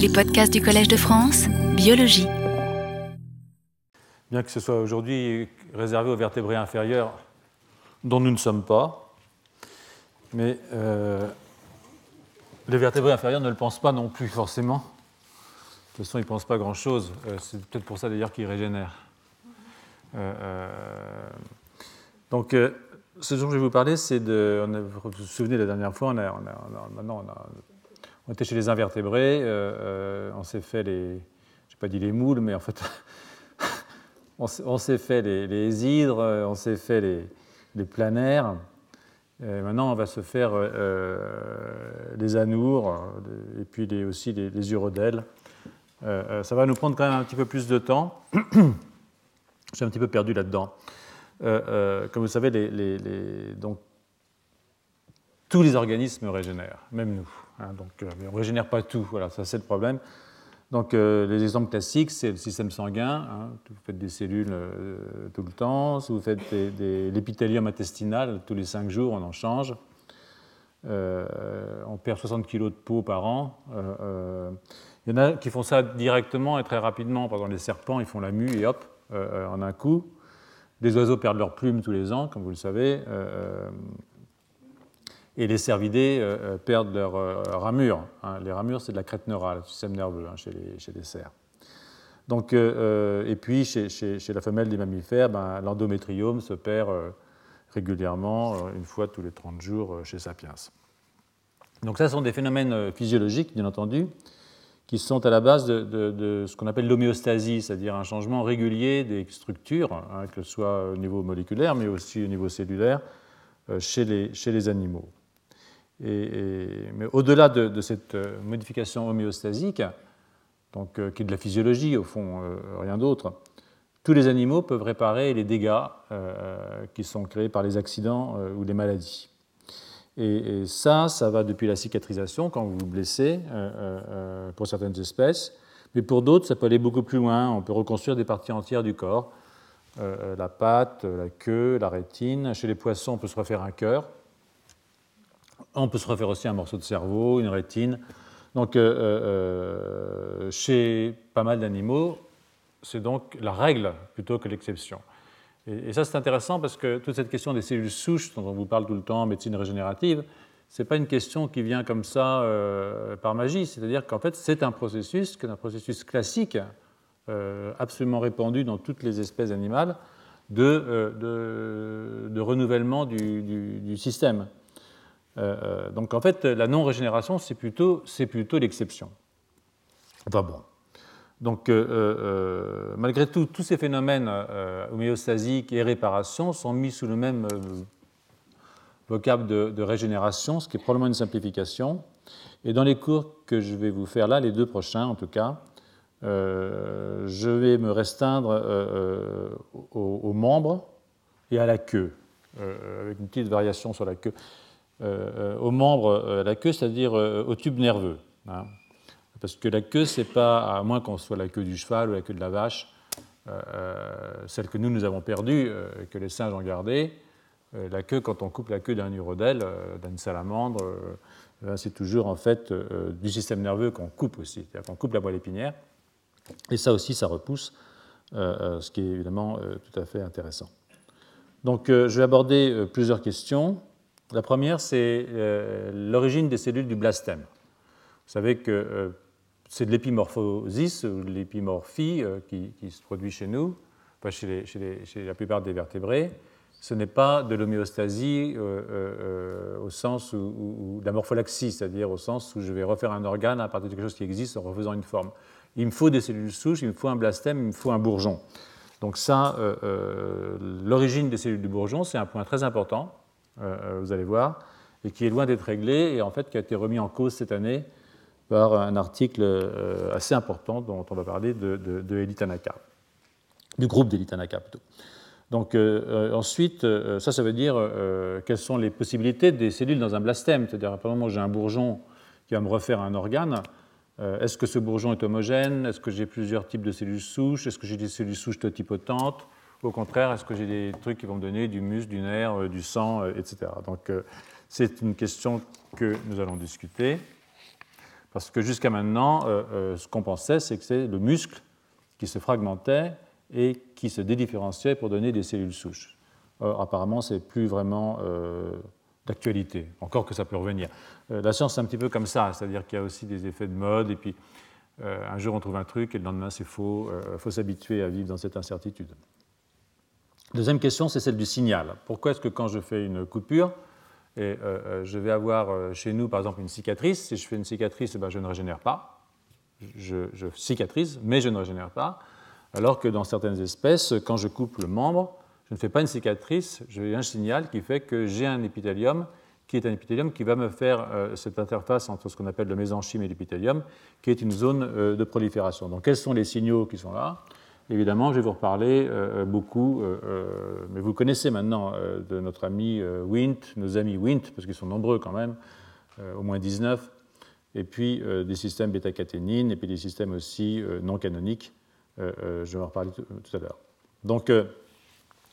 Les podcasts du Collège de France, biologie. Bien que ce soit aujourd'hui réservé aux vertébrés inférieurs, dont nous ne sommes pas, mais euh, les vertébrés inférieurs ne le pensent pas non plus forcément. De toute façon, ils ne pensent pas grand-chose. Euh, c'est peut-être pour ça d'ailleurs qu'ils régénèrent. Euh, donc, ce dont je vais vous parler, c'est de. vous vous souvenez la dernière fois, maintenant on a on était chez les invertébrés, euh, euh, on s'est fait les, j'ai pas dit les moules, mais en fait, on s'est fait les, hydres, on s'est fait les, planaires. Maintenant, on va se faire euh, les anours et puis aussi les, les ça va nous prendre quand même un petit peu plus de temps. J'ai un petit peu perdu là-dedans. comme vous savez, donc, tous les organismes régénèrent, même nous. Hein, donc, euh, on ne régénère pas tout, voilà, ça c'est le problème. Donc euh, les exemples classiques, c'est le système sanguin. Hein, vous faites des cellules euh, tout le temps. Si vous faites des, l'épithélium intestinal, tous les 5 jours, on en change. on perd 60 kg de peau par an. Il y en a qui font ça directement et très rapidement. Par exemple, les serpents, ils font la mue et hop, en un coup. Les oiseaux perdent leurs plumes tous les ans, comme vous le savez et les cervidés euh, euh, perdent leurs euh, ramures. Hein. Les ramures, c'est de la crête neurale, le système nerveux hein, chez, les, cerfs. Donc, et puis, chez, la femelle des mammifères, ben, l'endométriome se perd régulièrement, une fois tous les 30 jours chez Sapiens. Donc ça, ce sont des phénomènes physiologiques, bien entendu, qui sont à la base de, ce qu'on appelle l'homéostasie, c'est-à-dire un changement régulier des structures, hein, que ce soit au niveau moléculaire, mais aussi au niveau cellulaire, chez les animaux mais au-delà de, cette euh, modification homéostasique, donc, euh, qui est de la physiologie au fond, euh, rien d'autre, tous les animaux peuvent réparer les dégâts qui sont créés par les accidents ou les maladies. Et, ça, ça va depuis la cicatrisation quand vous vous blessez, pour certaines espèces, mais pour d'autres, ça peut aller beaucoup plus loin. On peut reconstruire des parties entières du corps, la patte, la queue, la rétine. Chez les poissons, on peut se refaire un cœur. On peut se refaire aussi un morceau de cerveau, une rétine. Donc, euh, euh, chez pas mal d'animaux, c'est donc la règle plutôt que l'exception. Et, ça, c'est intéressant parce que toute cette question des cellules souches, dont on vous parle tout le temps en médecine régénérative, ce n'est pas une question qui vient comme ça euh, par magie. C'est-à-dire qu'en fait, c'est un processus, un processus classique, absolument répandu dans toutes les espèces animales, de, renouvellement du système. Euh, euh, donc en fait, la non-régénération, c'est plutôt, l'exception. Enfin bon. Donc euh, malgré tout, tous ces phénomènes homéostasiques et réparation sont mis sous le même vocable de, régénération, ce qui est probablement une simplification. Et dans les cours que je vais vous faire là, les deux prochains en tout cas, je vais me restreindre aux, membres et à la queue, avec une petite variation sur la queue. Euh, euh, aux membres euh, la queue, c'est-à-dire au tube nerveux. Hein. Parce que la queue, c'est pas, à moins qu'on soit la queue du cheval ou la queue de la vache, celle que nous, nous avons perdue, que les singes ont gardée, la queue, quand on coupe la queue d'un urodèle, d'une salamandre, c'est toujours en fait du système nerveux qu'on coupe aussi, c'est-à-dire qu'on coupe la moelle épinière. Et ça aussi, ça repousse, ce qui est évidemment tout à fait intéressant. Donc, je vais aborder plusieurs questions. La première, c'est euh, l'origine des cellules du blastème. Vous savez que euh, c'est de l'épimorphosis ou de l'épimorphie euh, qui, se produit chez nous, pas chez, la plupart des vertébrés. Ce n'est pas de l'homéostasie au sens où, de la morpholaxie, c'est-à-dire au sens où je vais refaire un organe à partir de quelque chose qui existe en refaisant une forme. Il me faut des cellules souches, il me faut un blastème, il me faut un bourgeon. Donc ça, l'origine des cellules du bourgeon, c'est un point très important vous allez voir, et qui est loin d'être réglé, et en fait qui a été remis en cause cette année par un article euh, assez important dont on va parler de, de, de du groupe d'Elitanaka plutôt. Donc ensuite, ça, ça veut dire quelles sont les possibilités des cellules dans un blastème? C'est-à-dire, par exemple, j'ai un bourgeon qui va me refaire un organe. Est-ce que ce bourgeon est homogène? Est-ce que j'ai plusieurs types de cellules souches? Est-ce que j'ai des cellules souches totipotentes? Au contraire, est-ce que j'ai des trucs qui vont me donner du muscle, du nerf, euh, du sang, euh, etc. Donc, euh, c'est une question que nous allons discuter. Parce que jusqu'à maintenant, ce qu'on pensait, c'est que c'est le muscle qui se fragmentait et qui se dédifférenciait pour donner des cellules souches. Or, apparemment, c'est plus vraiment d'actualité, encore que ça peut revenir. la science, c'est un petit peu comme ça, c'est-à-dire qu'il y a aussi des effets de mode, et puis un jour on trouve un truc et le lendemain c'est faux. Il faut s'habituer à vivre dans cette incertitude. Deuxième question, c'est celle du signal. Pourquoi est-ce que quand je fais une coupure, et euh, euh, je vais avoir euh, chez nous par exemple une cicatrice, si je fais une cicatrice, ben, je ne régénère pas, je, je, cicatrise, mais je ne régénère pas, alors que dans certaines espèces, quand je coupe le membre, je ne fais pas une cicatrice, j'ai un signal qui fait que j'ai un épithélium qui est un épithélium qui va me faire cette interface entre ce qu'on appelle le mésenchyme et l'épithélium, qui est une zone de prolifération. Donc quels sont les signaux qui sont là? Évidemment, je vais vous reparler euh, euh, beaucoup, euh, mais vous connaissez maintenant de notre ami Wint, nos amis Wint, parce qu'ils sont nombreux quand même, au moins 19, et puis des systèmes bêta-caténines, et puis des systèmes aussi non canoniques. je vais en reparler tout, à l'heure. Donc,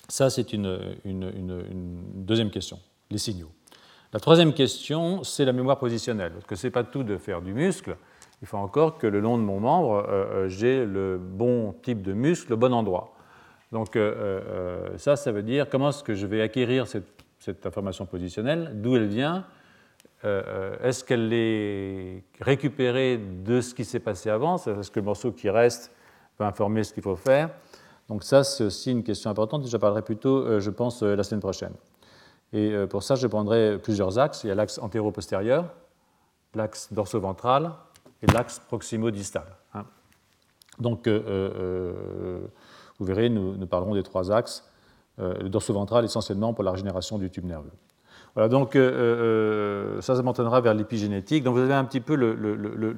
ça, c'est une, une, deuxième question, les signaux. La troisième question, c'est la mémoire positionnelle, parce que ce n'est pas tout de faire du muscle, il faut encore que le long de mon membre, euh, euh, j'ai le bon type de muscle, le bon endroit. Donc euh, ça, ça veut dire comment est-ce que je vais acquérir cette, information positionnelle, d'où elle vient, est-ce qu'elle est récupérée de ce qui s'est passé avant, est-ce que le morceau qui reste va informer ce qu'il faut faire. Donc ça, c'est aussi une question importante, je parlerai plutôt, je pense, la semaine prochaine. Et pour ça, je prendrai plusieurs axes. Il y a l'axe antéro-postérieur, l'axe dorso-ventral, et l'axe proximo-distal. Hein. Donc, euh, euh, vous verrez, nous, parlerons des trois axes. Euh, le dorso-ventral essentiellement pour la régénération du tube nerveux. Voilà, donc ça, ça m'entraînera vers l'épigénétique. Donc vous avez un petit peu le, le, le,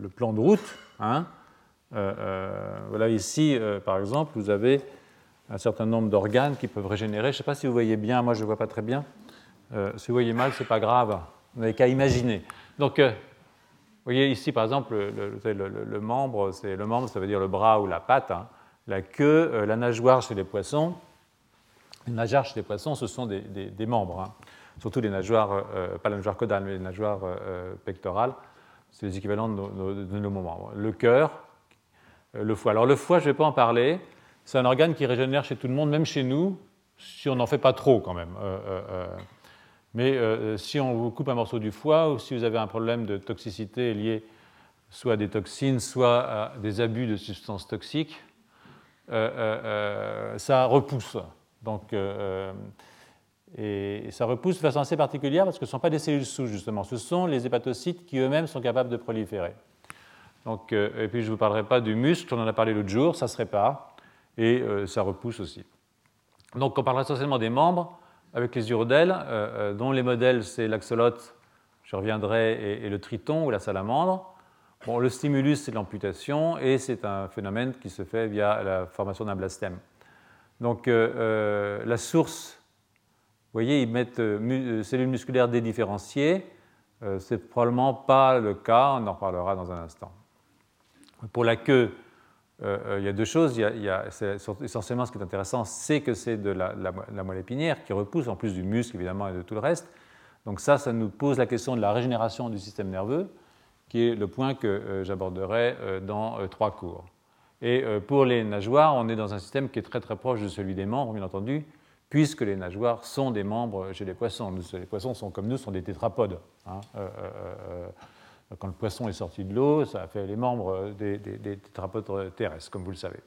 le plan de route. Hein. voilà, ici, par exemple, vous avez un certain nombre d'organes qui peuvent régénérer. Je ne sais pas si vous voyez bien, moi je ne vois pas très bien. si vous voyez mal, ce n'est pas grave. Vous n'avez qu'à imaginer. Donc, vous voyez ici, par exemple, le, membre, c'est le membre, ça veut dire le bras ou la patte. Hein. La queue, euh, la nageoire chez les poissons. Les nageoires chez les poissons, ce sont des, membres, hein. surtout les nageoires, euh, euh, pas la nageoire caudale, mais les nageoires pectorales. C'est les équivalents de nos, membres. Le cœur, le foie. Alors le foie, je ne vais pas en parler. C'est un organe qui régénère chez tout le monde, même chez nous, si on n'en fait pas trop quand même. Mais euh, si on vous coupe un morceau du foie ou si vous avez un problème de toxicité lié soit à des toxines, soit à des abus de substances toxiques, euh, euh, ça repousse. Donc, et ça repousse de façon assez particulière parce que ce ne sont pas des cellules souches, justement. Ce sont les hépatocytes qui eux-mêmes sont capables de proliférer. Donc, et puis je ne vous parlerai pas du muscle, on en a parlé l'autre jour, ça se répare et ça repousse aussi. Donc on parlera essentiellement des membres avec les urodèles, euh, euh, dont les modèles c'est l'axolote, je reviendrai, et, le triton ou la salamandre. Bon, le stimulus, c'est l'amputation, et c'est un phénomène qui se fait via la formation d'un blastème. Donc euh, la source, vous voyez, ils mettent cellules musculaires dédifférenciées. c'est probablement pas le cas, on en reparlera dans un instant. Pour la queue, euh, euh, il y a deux choses. Il y a, essentiellement, ce qui est intéressant, c'est que c'est de la, moelle épinière qui repousse, en plus du muscle évidemment et de tout le reste. Donc ça, ça nous pose la question de la régénération du système nerveux, qui est le point que euh, j'aborderai dans trois cours. Et pour les nageoires, on est dans un système qui est très très proche de celui des membres, bien entendu, puisque les nageoires sont des membres chez les poissons. les poissons sont comme nous, sont des tétrapodes. Hein. Quand le poisson est sorti de l'eau, ça a fait les membres des, des, terrestres, comme vous le savez.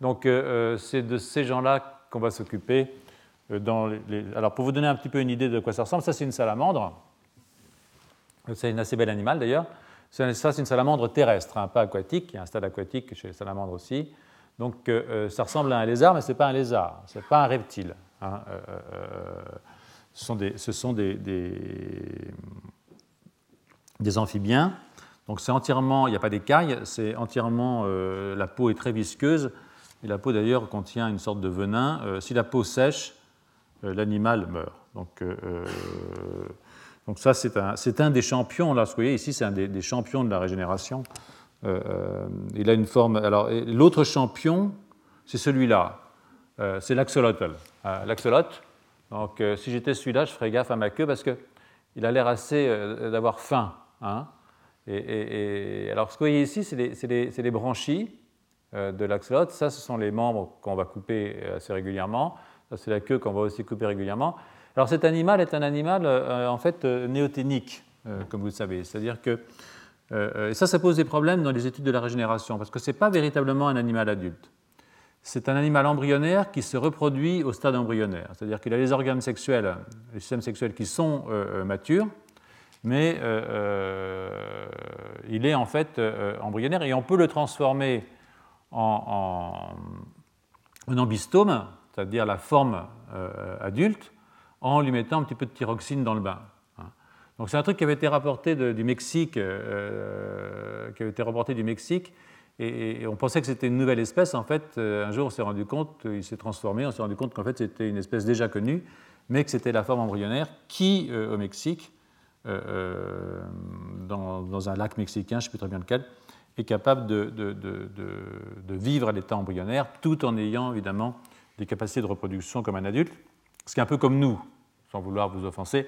Donc euh, euh, c'est de ces gens-là qu'on va s'occuper. Euh. Alors pour vous donner un petit peu une idée de quoi ça ressemble, ça c'est une salamandre. C'est un assez bel animal d'ailleurs. Ça c'est une salamandre terrestre, hein, pas aquatique. Il y a un stade aquatique chez les salamandres aussi. Donc ça ressemble à un lézard, mais ce n'est pas un lézard, ce n'est pas un reptile. Hein. ce sont des, ce sont des amphibiens. Donc c'est entièrement, il n'y a pas d'écailles, c'est entièrement, euh, la peau est très visqueuse, et la peau d'ailleurs contient une sorte de venin. Euh, si la peau sèche, euh, l'animal meurt. Donc, donc ça c'est un, un, des champions, là, vous voyez ici c'est un des, champions de la régénération. il a une forme, alors l'autre champion, c'est celui-là, c'est l'axolotl. L'axolotl, donc si j'étais celui-là, je ferais gaffe à ma queue parce qu'il a l'air assez d'avoir faim. Hein. Alors, ce que vous voyez ici, c'est les, branchies de l'axolote. Ça, ce sont les membres qu'on va couper assez régulièrement. Ça, c'est la queue qu'on va aussi couper régulièrement. Alors, cet animal est un animal, en fait, néoténique, comme vous le savez. C'est-à-dire que et ça, ça pose des problèmes dans les études de la régénération, parce que ce n'est pas véritablement un animal adulte c'est un animal embryonnaire qui se reproduit au stade embryonnaire. C'est-à-dire qu'il a les organes sexuels, les systèmes sexuels qui sont euh, euh, matures, mais euh, il est en fait embryonnaire et on peut le transformer en, en, ambystome, c'est-à-dire la forme adulte, en lui mettant un petit peu de thyroxine dans le bain. Hein. Donc c'est un truc qui avait été rapporté du Mexique, qui avait été rapporté du Mexique et, on pensait que c'était une nouvelle espèce. En fait, euh, un jour, on s'est rendu compte, il s'est transformé, on s'est rendu compte qu'en fait, c'était une espèce déjà connue, mais que c'était la forme embryonnaire qui, euh, au Mexique, euh, dans, un lac mexicain, je ne sais plus très bien lequel, est capable de, vivre à l'état embryonnaire tout en ayant évidemment des capacités de reproduction comme un adulte, ce qui est un peu comme nous, sans vouloir vous offenser.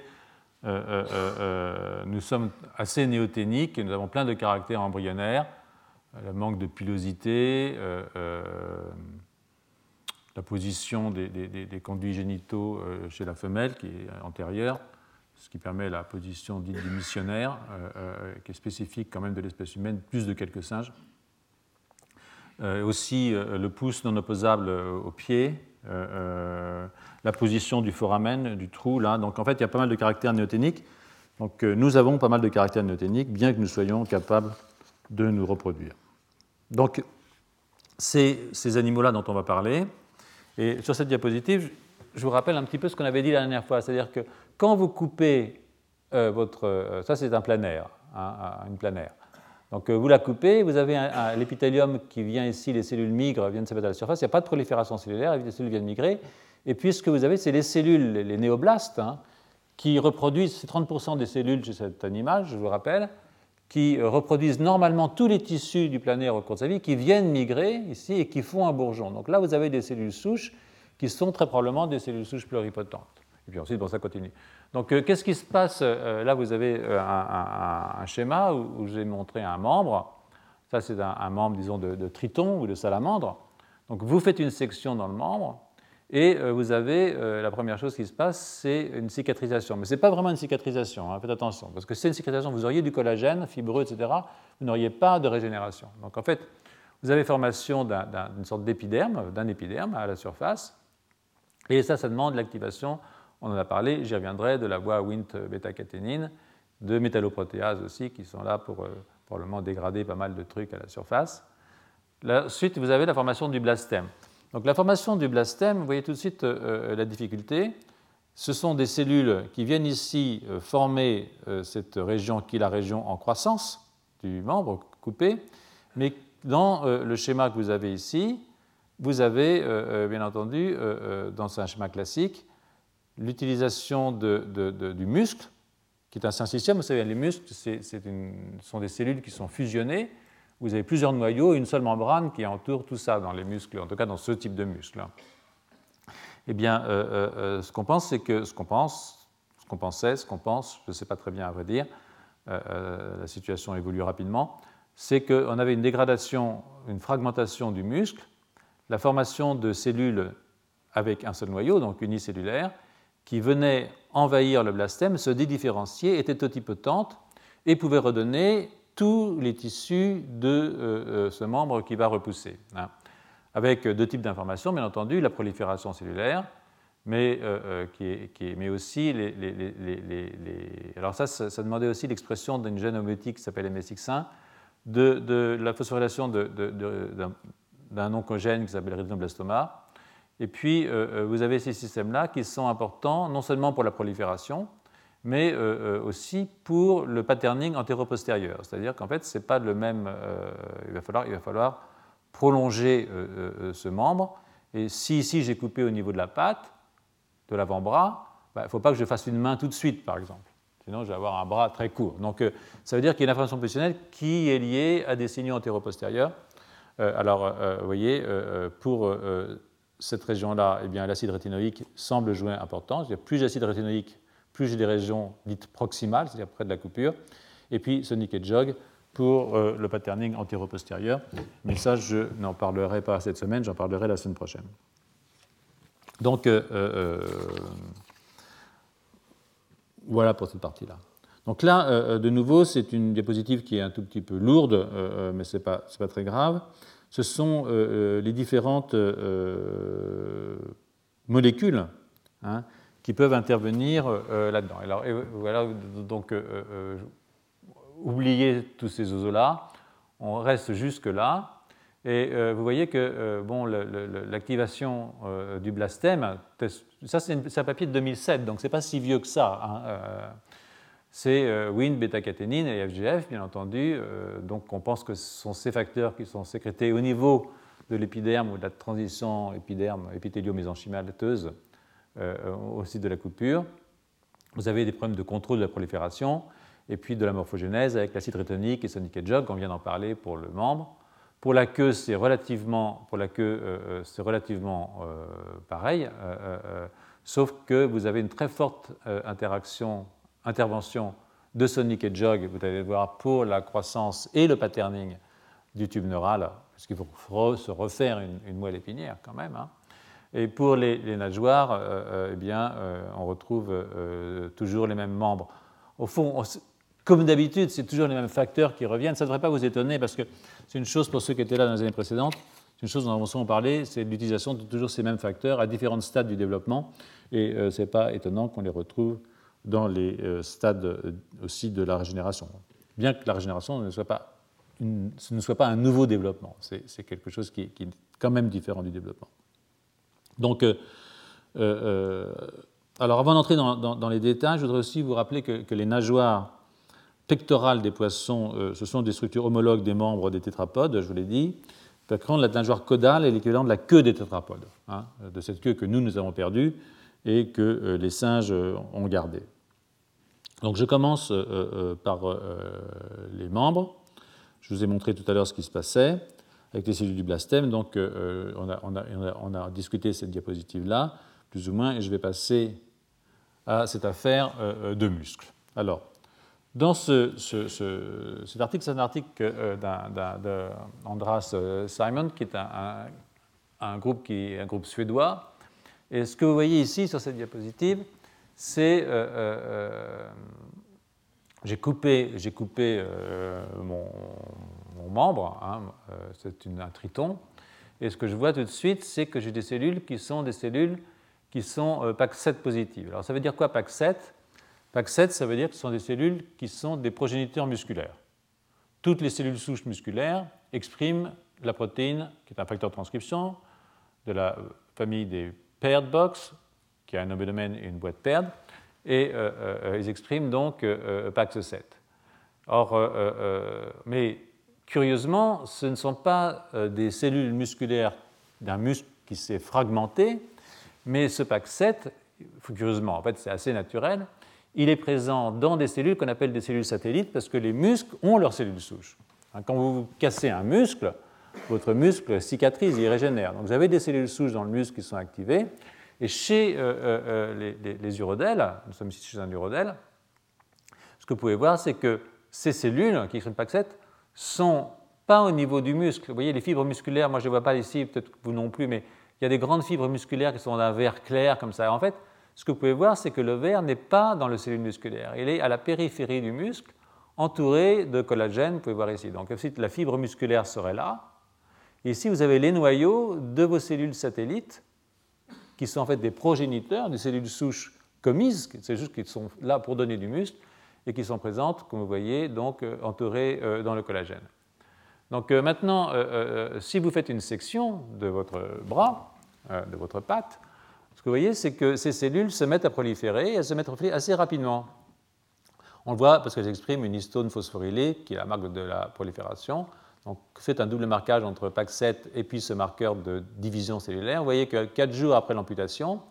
nous sommes assez néoténiques et nous avons plein de caractères embryonnaires. Le manque de pilosité, euh, euh, la position des, conduits génitaux euh, chez la femelle qui est antérieure, ce qui permet la position dite du missionnaire, qui est spécifique quand même de l'espèce humaine, plus de quelques singes. aussi le pouce non opposable au pied, la position du foramen, du trou, là. Donc en fait, il y a pas mal de caractères néoténiques. Donc nous avons pas mal de caractères néoténiques, bien que nous soyons capables de nous reproduire. Donc, c'est ces animaux-là dont on va parler. Et sur cette diapositive, je vous rappelle un petit peu ce qu'on avait dit la dernière fois, c'est-à-dire que quand vous coupez euh, votre... Euh, ça, c'est un planaire, hein, une planaire. Donc, euh, vous la coupez, vous avez l'épithélium qui vient ici, les cellules migrent, viennent se mettre à la surface, il n'y a pas de prolifération cellulaire, les cellules viennent migrer. Et puis, ce que vous avez, c'est les cellules, les néoblastes, hein, qui reproduisent, c'est 30% des cellules chez cet animal, je vous rappelle, qui reproduisent normalement tous les tissus du planaire au cours de sa vie, qui viennent migrer ici et qui font un bourgeon. Donc là, vous avez des cellules souches qui sont très probablement des cellules souches pluripotentes. Et puis ensuite, bon, ça continue. Donc, euh, qu'est-ce qui se passe euh, Là, vous avez un, schéma où, j'ai montré un membre. Ça, c'est un, membre, disons, de, triton ou de salamandre. Donc, vous faites une section dans le membre. Et euh, vous avez, euh, la première chose qui se passe, c'est une cicatrisation. Mais ce n'est pas vraiment une cicatrisation, hein, faites attention, parce que si c'est une cicatrisation, vous auriez du collagène, fibreux, etc., vous n'auriez pas de régénération. Donc en fait, vous avez formation d'une sorte d'épiderme, d'un épiderme à la surface, et ça, ça demande l'activation, on en a parlé, j'y reviendrai, de la voie Wnt-bêta-caténine, de métalloprotéases aussi, qui sont là pour euh, probablement dégrader pas mal de trucs à la surface. Ensuite, vous avez la formation du blastème. Donc la formation du blastème, vous voyez tout de suite euh, euh, la difficulté. Ce sont des cellules qui viennent ici former cette région qui est la région en croissance du membre coupé, mais dans le schéma que vous avez ici, vous avez bien entendu, dans un schéma classique, l'utilisation du muscle, qui est un syncytium. Vous savez, les muscles ce sont des cellules qui sont fusionnées vous avez plusieurs noyaux une seule membrane qui entoure tout ça dans les muscles, en tout cas dans ce type de muscle. Eh bien, euh, euh, euh, ce qu'on pense, c'est que ce qu'on pense, ce qu'on pensait, ce qu'on pense, je ne sais pas très bien à vrai dire, la situation évolue rapidement, c'est qu'on avait une dégradation, une fragmentation du muscle, la formation de cellules avec un seul noyau, donc unicellulaire, qui venaient envahir le blastème, se dédifférencier, étaient totipotentes et pouvaient redonner tous les tissus de euh, euh, ce membre qui va repousser. Hein. Avec deux types d'informations, bien entendu, la prolifération cellulaire, mais, euh, qui est, mais aussi les, Alors ça, ça, demandait aussi l'expression d'une gène homéotique qui s'appelle MSX1, de, de la phosphorylation d'un oncogène qui s'appelle rétinoblastoma. Et puis, vous avez ces systèmes-là qui sont importants non seulement pour la prolifération, mais euh, euh, aussi pour le patterning antéro-postérieur. C'est-à-dire qu'en fait, c'est pas le même. Euh, il, va falloir, prolonger ce membre. Et si ici j'ai coupé au niveau de la patte, de l'avant-bras, bah, il ne faut pas que je fasse une main tout de suite, par exemple. Sinon, je vais avoir un bras très court. Donc, ça veut dire qu'il y a une information positionnelle qui est liée à des signaux antéro-postérieurs. alors, vous voyez, pour cette région-là, eh l'acide rétinoïque semble jouer important. Plus d'acide rétinoïque, plus j'ai des régions dites proximales, c'est-à-dire près de la coupure. et puis Sonic et Jog pour le patterning antéro-postérieur. Mais ça, je n'en parlerai pas cette semaine, j'en parlerai la semaine prochaine. Donc, voilà pour cette partie-là. Donc là, de nouveau, c'est une diapositive qui est un tout petit peu lourde, mais ce n'est pas, très grave. Ce sont les différentes molécules hein, qui peuvent intervenir euh, là-dedans. Alors, voilà, donc, euh, euh, oubliez tous ces oiseaux-là, on reste jusque-là. Et vous voyez que bon, l'activation du blastème, ça c'est un papier de 2007, donc ce n'est pas si vieux que ça. Hein, c'est Wnt, bêta-caténine et FGF, bien entendu. donc on pense que ce sont ces facteurs qui sont sécrétés au niveau de l'épiderme ou de la transition épiderme épithélio-mésenchymalteuse euh, au site de la coupure. Vous avez des problèmes de contrôle de la prolifération et puis de la morphogénèse avec l'acide rétonique et sonic et on vient d'en parler pour le membre. Pour la queue, c'est relativement, pour la queue, euh, euh, c'est relativement pareil, sauf que vous avez une très forte interaction, intervention de sonic et jog, vous allez le voir, pour la croissance et le patterning du tube neural, parce qu'il faut se refaire une, moelle épinière quand même. Hein. Et pour les, nageoires, euh, euh, eh bien, euh, on retrouve toujours les mêmes membres. Au fond, comme d'habitude, c'est toujours les mêmes facteurs qui reviennent. Ça ne devrait pas vous étonner parce que c'est une chose pour ceux qui étaient là dans les années précédentes. C'est une chose dont nous avons parlé, c'est l'utilisation de toujours ces mêmes facteurs à différents stades du développement. Et ce n'est pas étonnant qu'on les retrouve dans les stades aussi de la régénération. Bien que la régénération ne soit pas, ce ne soit pas un nouveau développement, c'est quelque chose qui, est quand même différent du développement. Donc, euh, euh, alors avant d'entrer dans, les détails, je voudrais aussi vous rappeler que, les nageoires pectorales des poissons, euh, ce sont des structures homologues des membres des tétrapodes, je vous l'ai dit. Par contre, la nageoire caudale est l'équivalent de la queue des tétrapodes, hein, de cette queue que nous, nous avons perdue et que les singes ont gardée. Donc je commence par les membres. Je vous ai montré tout à l'heure ce qui se passait avec les cellules du blastème. Donc, euh, on, a, discuté cette diapositive-là, plus ou moins, et je vais passer à cette affaire euh, de muscles. Alors, dans ce, cet article, c'est un article euh, d'Andras Simon, qui est un groupe suédois. Et ce que vous voyez ici sur cette diapositive, c'est j'ai coupé, coupé mon, membre, hein, euh, c'est un triton. Et ce que je vois tout de suite, c'est que j'ai des cellules qui sont des cellules qui sont euh, PAC7 positives. Alors ça veut dire quoi PAC7 PAC7, ça veut dire que ce sont des cellules qui sont des progéniteurs musculaires. Toutes les cellules souches musculaires expriment la protéine, qui est un facteur de transcription, de la famille des paired box, qui a un domaine et une boîte paired, et euh, ils expriment donc PAX7. Or, mais curieusement, ce ne sont pas euh, des cellules musculaires d'un muscle qui s'est fragmenté, mais ce PAC7, curieusement, en fait c'est assez naturel, il est présent dans des cellules qu'on appelle des cellules satellites parce que les muscles ont leurs cellules souches. Hein, quand vous cassez un muscle, votre muscle cicatrise, il régénère. Donc vous avez des cellules souches dans le muscle qui sont activées. Et chez euh, euh, les, les, urodèles, nous sommes ici chez un urodèle, ce que vous pouvez voir, c'est que ces cellules qui expriment PAC7 sont pas au niveau du muscle. Vous voyez, les fibres musculaires, moi je ne les vois pas ici, peut-être vous non plus, mais il y a des grandes fibres musculaires qui sont d'un vert clair comme ça. En fait, ce que vous pouvez voir, c'est que le vert n'est pas dans le cellule musculaire. Il est à la périphérie du muscle, entouré de collagène, vous pouvez voir ici. Donc la fibre musculaire serait là. Ici, vous avez les noyaux de vos cellules satellites, qui sont en fait des progéniteurs des cellules souches commises, c'est juste qui sont là pour donner du muscle, et qui sont présentes, comme vous voyez, donc euh, entourées euh, dans le collagène. Donc euh, maintenant, si vous faites une section de votre bras, de votre patte, ce que vous voyez, c'est que ces cellules se mettent à proliférer et elles se mettent à proliférer assez rapidement. On le voit parce qu'elles expriment une histone phosphorylée, qui est la marque de la prolifération. Donc, faites un double marquage entre PAC7 et puis ce marqueur de division cellulaire. Vous voyez que 4 jours après l'amputation,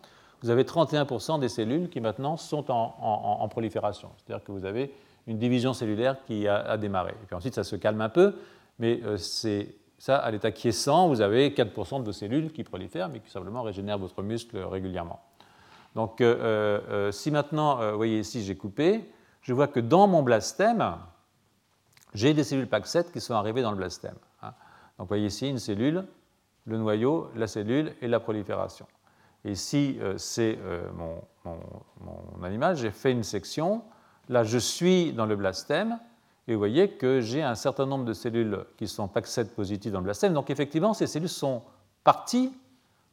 vous avez 31% des cellules qui maintenant sont en, prolifération. C'est-à-dire que vous avez une division cellulaire qui a, démarré. Et puis ensuite, ça se calme un peu, mais euh, c'est ça, à l'état quiescent, vous avez 4% de vos cellules qui prolifèrent, mais qui simplement régénèrent votre muscle régulièrement. Donc, euh, euh, si maintenant, vous voyez ici, j'ai coupé, je vois que dans mon blastème, j'ai des cellules PAC7 qui sont arrivées dans le blastème. Hein. Donc vous voyez ici une cellule, le noyau, la cellule et la prolifération. Et ici, euh, c'est euh, mon, mon, animal, j'ai fait une section. Là, je suis dans le blastème, et vous voyez que j'ai un certain nombre de cellules qui sont PAC7 positives dans le blastème. Donc effectivement, ces cellules sont parties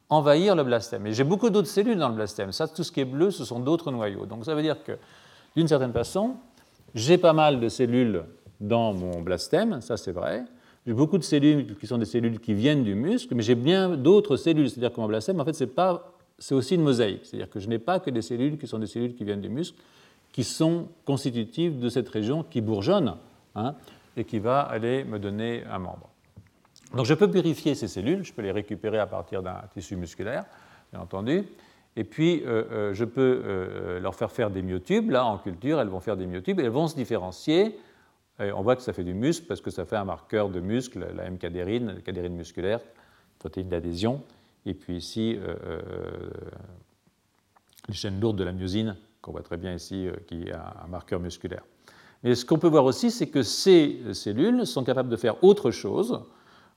envahir le blastème. Et j'ai beaucoup d'autres cellules dans le blastème. Ça, tout ce qui est bleu, ce sont d'autres noyaux. Donc ça veut dire que, d'une certaine façon, j'ai pas mal de cellules dans mon blastème, ça c'est vrai. J'ai beaucoup de cellules qui sont des cellules qui viennent du muscle, mais j'ai bien d'autres cellules. C'est-à-dire que mon blastème, en fait, c'est pas, c'est aussi une mosaïque. C'est-à-dire que je n'ai pas que des cellules qui sont des cellules qui viennent du muscle, qui sont constitutives de cette région qui bourgeonne hein, et qui va aller me donner un membre. Donc je peux purifier ces cellules, je peux les récupérer à partir d'un tissu musculaire, bien entendu, et puis euh, euh, je peux euh, leur faire faire des myotubes. Là, en culture, elles vont faire des myotubes elles vont se différencier. On voit que ça fait du muscle parce que ça fait un marqueur de muscle, la M-cadérine, la cadérine musculaire, protéine d'adhésion, et puis ici les chaînes lourdes de la myosine, qu'on voit très bien ici, qui est un marqueur musculaire. Mais ce qu'on peut voir aussi, c'est que ces cellules sont capables de faire autre chose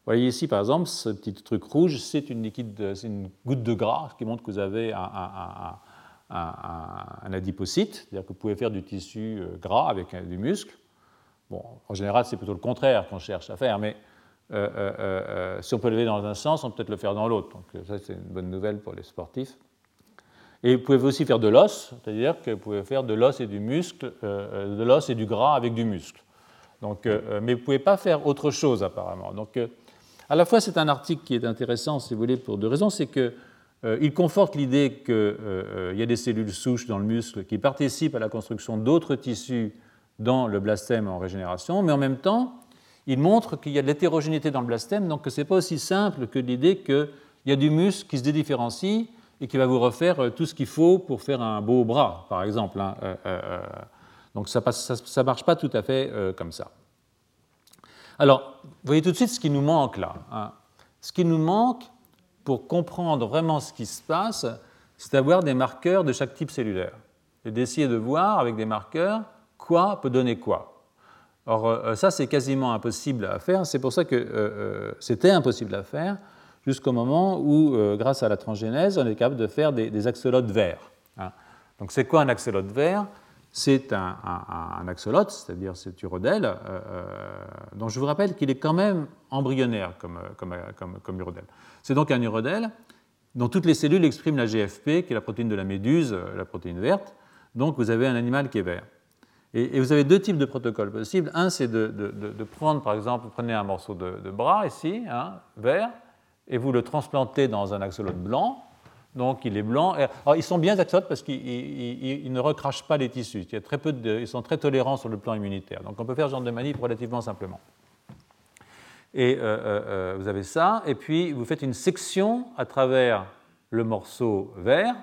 vous voyez ici, par exemple, ce petit truc rouge, c'est une, goutte de gras qui montre que vous avez un, adipocyte, c'est-à-dire que vous pouvez faire du tissu euh, gras avec du muscle. Bon, en général, c'est plutôt le contraire qu'on cherche à faire, mais euh, euh, si on peut le lever dans un sens, on peut peut-être le faire dans l'autre. Donc ça, c'est une bonne nouvelle pour les sportifs. Et vous pouvez aussi faire de l'os, c'est-à-dire que vous pouvez faire de l'os et du muscle, de l'os et du gras avec du muscle. Donc, mais vous ne pouvez pas faire autre chose apparemment. Donc, à la fois, c'est un article qui est intéressant, si vous voulez, pour deux raisons. C'est qu'il euh, conforte l'idée qu'il euh, y a des cellules souches dans le muscle qui participent à la construction d'autres tissus dans le blastème en régénération, mais en même temps, il montre qu'il y a de l'hétérogénéité dans le blastème, donc que ce n'est pas aussi simple que l'idée qu'il y a du muscle qui se dédifférencie et qui va vous refaire euh, tout ce qu'il faut pour faire un beau bras, par exemple. Hein. donc ça ne marche pas tout à fait comme ça. Alors, vous voyez tout de suite ce qui nous manque là. Hein. Ce qui nous manque pour comprendre vraiment ce qui se passe, c'est d'avoir des marqueurs de chaque type cellulaire et d'essayer de voir avec des marqueurs quoi peut donner quoi. Or, euh, ça, c'est quasiment impossible à faire. C'est pour ça que euh, euh, c'était impossible à faire jusqu'au moment où, grâce à la transgénèse, on est capable de faire des, axolotes verts. Hein. Donc, c'est quoi un axolote vert? C'est un, axolote, c'est-à-dire cette urodèle, euh, dont je vous rappelle qu'il est quand même embryonnaire comme, comme, urodèle. C'est donc un urodèle dont toutes les cellules expriment la GFP, qui est la protéine de la méduse, la protéine verte. Donc vous avez un animal qui est vert. Et, vous avez deux types de protocoles possibles. Un, c'est de, prendre, par exemple, vous prenez un morceau de, bras ici, hein, vert, et vous le transplantez dans un axolote blanc, donc il est blanc. Alors, ils sont bien axolotes parce qu'ils ne recrachent pas les tissus. Il y a très peu ils sont très tolérants sur le plan immunitaire. Donc on peut faire ce genre de manip relativement simplement. Et euh, euh, euh, vous avez ça, et puis vous faites une section à travers le morceau vert,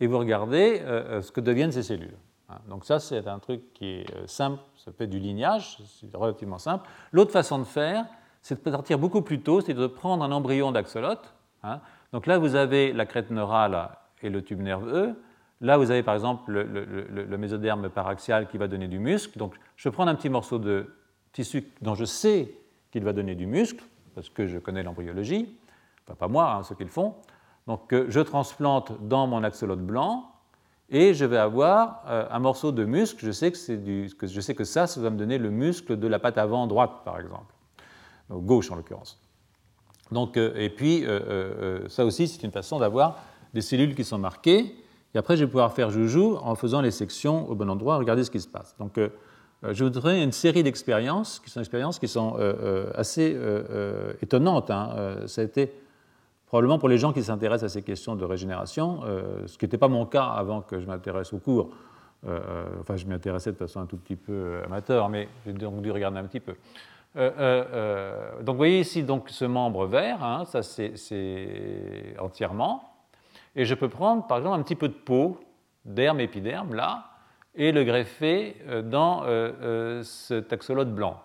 et vous regardez ce que deviennent ces cellules. Hein. Donc ça, c'est un truc qui est simple, ça fait du lignage, c'est relativement simple. L'autre façon de faire, c'est de partir beaucoup plus tôt, c'est de prendre un embryon d'axolote, hein, donc là, vous avez la crête neurale et le tube nerveux. Là, vous avez par exemple le, mésoderme paraxial qui va donner du muscle. Donc, je prendre un petit morceau de tissu dont je sais qu'il va donner du muscle, parce que je connais l'embryologie, enfin pas moi, hein, ceux qui le font. Donc, je transplante dans mon axolote blanc et je vais avoir euh, un morceau de muscle. Je sais que, je sais que ça, ça va me donner le muscle de la patte avant droite, par exemple, gauche en l'occurrence. Donc, euh, et puis, euh, ça aussi, c'est une façon d'avoir des cellules qui sont marquées. Et après, je vais pouvoir faire joujou en faisant les sections au bon endroit, regarder ce qui se passe. Donc, je vous donnerai une série d'expériences qui sont expériences qui sont assez étonnantes. Hein. Ça a été probablement pour les gens qui s'intéressent à ces questions de régénération, ce qui n'était pas mon cas avant que je m'intéresse au cours. enfin, je m'y intéressais de façon un tout petit peu amateur, mais j'ai donc dû regarder un petit peu. Euh, euh, euh, donc vous voyez ici donc ce membre vert, hein, ça c'est entièrement. Et je peux prendre par exemple un petit peu de peau, derme, épiderme, là, et le greffer dans ce taxolote blanc.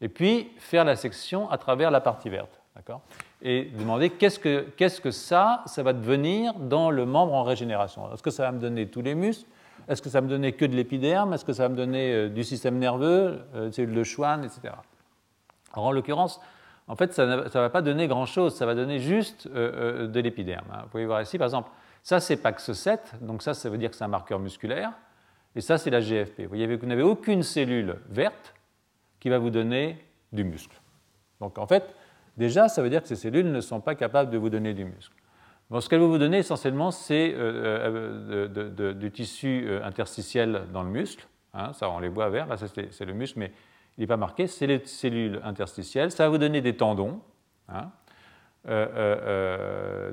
Et puis faire la section à travers la partie verte. Et demander qu'est-ce que, que ça, ça va devenir dans le membre en régénération. Est-ce que ça va me donner tous les muscles? Est-ce que ça va me donner que de l'épiderme? Est-ce que ça va me donner du système nerveux, des cellules de Schwann, etc. Alors en l'occurrence, en fait, ça ne va pas donner grand-chose, ça va donner juste de l'épiderme. Hein. Vous pouvez voir ici, par exemple, ça c'est PAX7, donc ça, ça veut dire que c'est un marqueur musculaire, et ça c'est la GFP. Vous voyez vous n'avez aucune cellule verte qui va vous donner du muscle. Donc en fait, déjà, ça veut dire que ces cellules ne sont pas capables de vous donner du muscle. ce qu'elles vont vous donner essentiellement, c'est euh, euh, du tissu euh, interstitiel dans le muscle. Hein, ça, on les voit vert, là, c'est le muscle, mais il n'est pas marqué. C'est les cellules interstitielles. Ça va vous donner des tendons, hein,